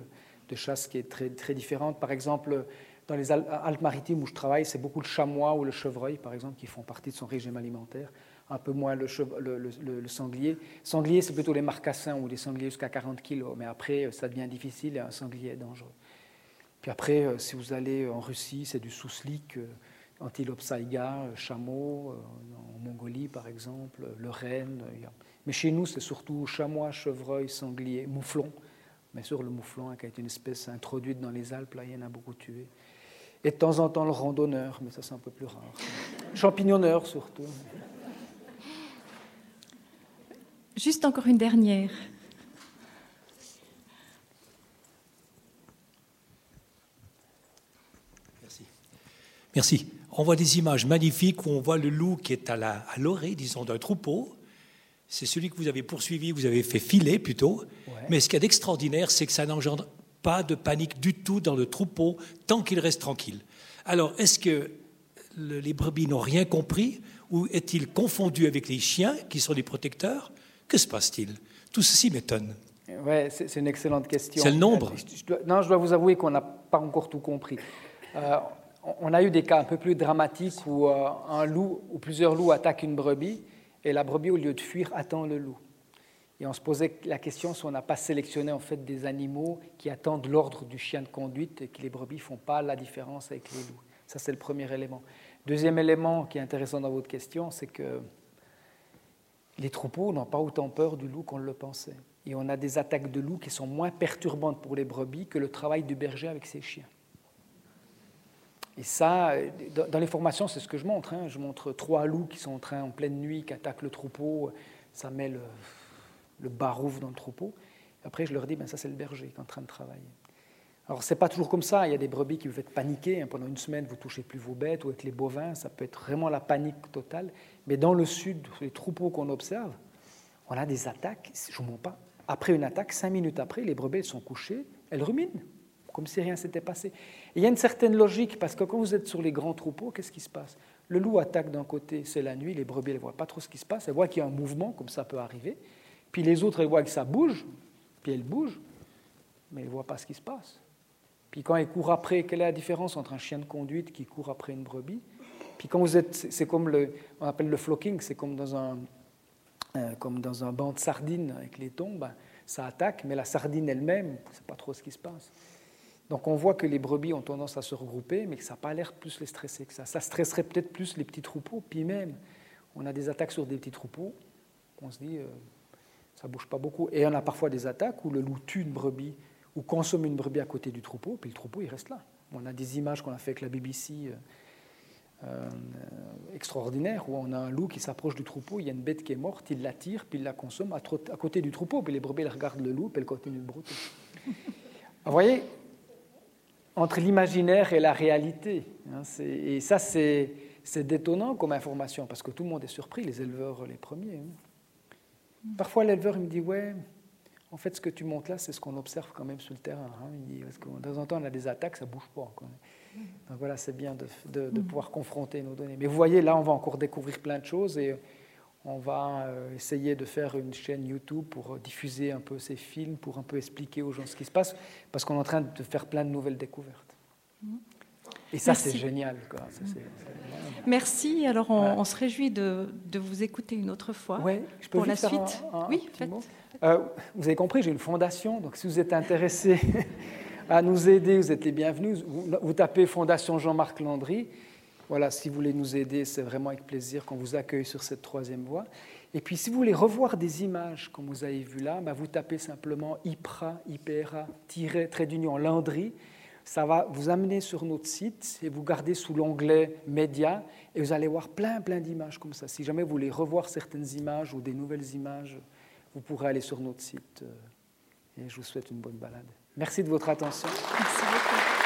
[SPEAKER 2] de chasse qui est très, très différente. Par exemple, dans les Alpes-Maritimes où je travaille, c'est beaucoup le chamois ou le chevreuil, par exemple, qui font partie de son régime alimentaire un peu moins le, sanglier. Sanglier, c'est plutôt les marcassins ou les sangliers jusqu'à 40 kg, mais après, ça devient difficile et un sanglier est dangereux. Puis après, euh, si vous allez en Russie, c'est du souslik, euh, antilope saïga, euh, chameau, en Mongolie par exemple, le renne. Mais chez nous, c'est surtout chamois, chevreuil, sanglier, mouflon. Bien sûr, le mouflon, hein, qui a été une espèce introduite dans les Alpes, là, il y en a beaucoup tué. Et de temps en temps, le randonneur, mais ça, c'est un peu plus rare. Champignonneur, surtout.
[SPEAKER 1] Juste encore une dernière.
[SPEAKER 3] Merci. Merci. On voit des images magnifiques où on voit le loup qui est à l'orée, disons, d'un troupeau. C'est celui que vous avez poursuivi, vous avez fait filer plutôt. Mais ce qui est d'extraordinaire, c'est que ça n'engendre pas de panique du tout dans le troupeau tant qu'il reste tranquille. Alors, est-ce que les brebis n'ont rien compris ou est-il confondu avec les chiens qui sont les protecteurs? Que se passe-t-il? Tout ceci m'étonne.
[SPEAKER 2] Oui, c'est une excellente question.
[SPEAKER 3] C'est le nombre
[SPEAKER 2] Non, je dois vous avouer qu'on n'a pas encore tout compris. Euh, on a eu des cas un peu plus dramatiques où euh, un loup ou plusieurs loups attaquent une brebis et la brebis, au lieu de fuir, attend le loup. Et on se posait la question si on n'a pas sélectionné en fait des animaux qui attendent l'ordre du chien de conduite et que les brebis font pas la différence avec les loups. Ça, c'est le premier élément. Deuxième élément qui est intéressant dans votre question, c'est que les troupeaux n'ont pas autant peur du loup qu'on le pensait. Et on a des attaques de loups qui sont moins perturbantes pour les brebis que le travail du berger avec ses chiens. Et ça, dans les formations, c'est ce que je montre. Hein. Je montre trois loups qui sont en train, en pleine nuit, qui attaquent le troupeau. Ça met le, barouf dans le troupeau. Après, je leur dis, ben, ça c'est le berger qui est en train de travailler. Alors, ce n'est pas toujours comme ça. Il y a des brebis qui vous faites paniquer. Hein. Pendant une semaine, vous ne touchez plus vos bêtes ou avec les bovins. Ça peut être vraiment la panique totale. Mais dans le sud, les troupeaux qu'on observe, on a des attaques. Je ne mens pas. Après une attaque, cinq minutes après, les brebis sont couchées. Elles ruminent, comme si rien s'était passé. Il y a une certaine logique, parce que quand vous êtes sur les grands troupeaux, qu'est-ce qui se passe? Le loup attaque d'un côté, c'est la nuit. Les brebis, elles ne voient pas trop ce qui se passe. Elles voient qu'il y a un mouvement, comme ça peut arriver. Puis les autres, elles voient que ça bouge. Puis elles bougent. Mais elles ne voient pas ce qui se passe. Puis quand il court après, quelle est la différence entre un chien de conduite qui court après une brebis? Puis quand vous êtes, c'est comme le, on appelle le flocking, c'est comme dans un, euh, comme dans un banc de sardines avec les tombes, ben, ça attaque, mais la sardine elle-même, ne sait pas trop ce qui se passe. Donc on voit que les brebis ont tendance à se regrouper, mais que ça n'a pas l'air plus les stresser que ça. Ça stresserait peut-être plus les petits troupeaux, puis même, on a des attaques sur des petits troupeaux, on se dit, euh, ça bouge pas beaucoup. Et on a parfois des attaques où le loup tue une brebis ou consomme une brebis à côté du troupeau, puis le troupeau, il reste là. On a des images qu'on a fait avec la BBC euh, euh, extraordinaire où on a un loup qui s'approche du troupeau, il y a une bête qui est morte, il la tire, puis il la consomme à, côté du troupeau, puis les brebis regardent le loup, puis elles continuent de brouter. Vous voyez, entre l'imaginaire et la réalité, hein, et ça c'est détonnant comme information, parce que tout le monde est surpris, les éleveurs les premiers. Hein. Parfois l'éleveur me dit, ouais, en fait ce que tu montres là, c'est ce qu'on observe quand même sur le terrain. Hein. parce que de temps en temps on a des attaques, ça bouge pas. Donc voilà, c'est bien de, mm. pouvoir confronter nos données. Mais vous voyez, là, on va encore découvrir plein de choses et on va euh, essayer de faire une chaîne YouTube pour euh, diffuser un peu ces films, pour un peu expliquer aux gens ce qui se passe, parce qu'on est en train de faire plein de nouvelles découvertes. Mm. Et ça, c'est génial.
[SPEAKER 1] Merci. Alors, on, se réjouit de, vous écouter une autre fois
[SPEAKER 2] ouais, je peux pour la suite. oui, faites. Euh, vous avez compris, j'ai une fondation, donc si vous êtes intéressé à nous aider, vous êtes les bienvenus. Vous, tapez Fondation Jean-Marc Landry. Voilà, si vous voulez nous aider, c'est vraiment avec plaisir qu'on vous accueille sur cette troisième voie. Et puis, si vous voulez revoir des images, comme vous avez vu là, bah, vous tapez simplement IPRA, IPRA, trait d'union Landry. Ça va vous amener sur notre site et vous gardez sous l'onglet Médias et vous allez voir plein, plein d'images comme ça. Si jamais vous voulez revoir certaines images ou des nouvelles images, vous pourrez aller sur notre site. Euh, et je vous souhaite une bonne balade. Merci de votre attention. Merci beaucoup.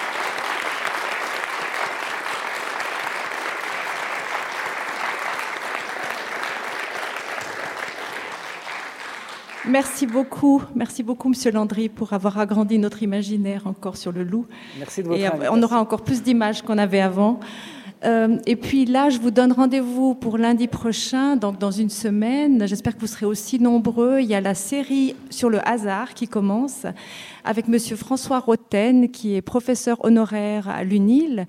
[SPEAKER 1] Merci beaucoup, merci beaucoup, Monsieur Landry, pour avoir agrandi notre imaginaire encore sur le loup.
[SPEAKER 2] Merci de votre
[SPEAKER 1] Et on aura encore plus d'images qu'on avait avant. Euh, et puis là, je vous donne rendez-vous pour lundi prochain, donc dans une semaine. J'espère que vous serez aussi nombreux. Il y a la série sur le hasard qui commence avec Monsieur François Roten, qui est professeur honoraire à l'UNIL.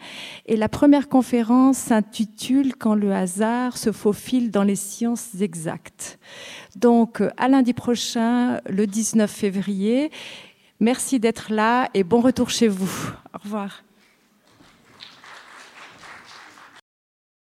[SPEAKER 1] Et la première conférence s'intitule Quand le hasard se faufile dans les sciences exactes. Donc, à lundi prochain, le 19 février. Merci d'être là et bon retour chez vous. Au revoir.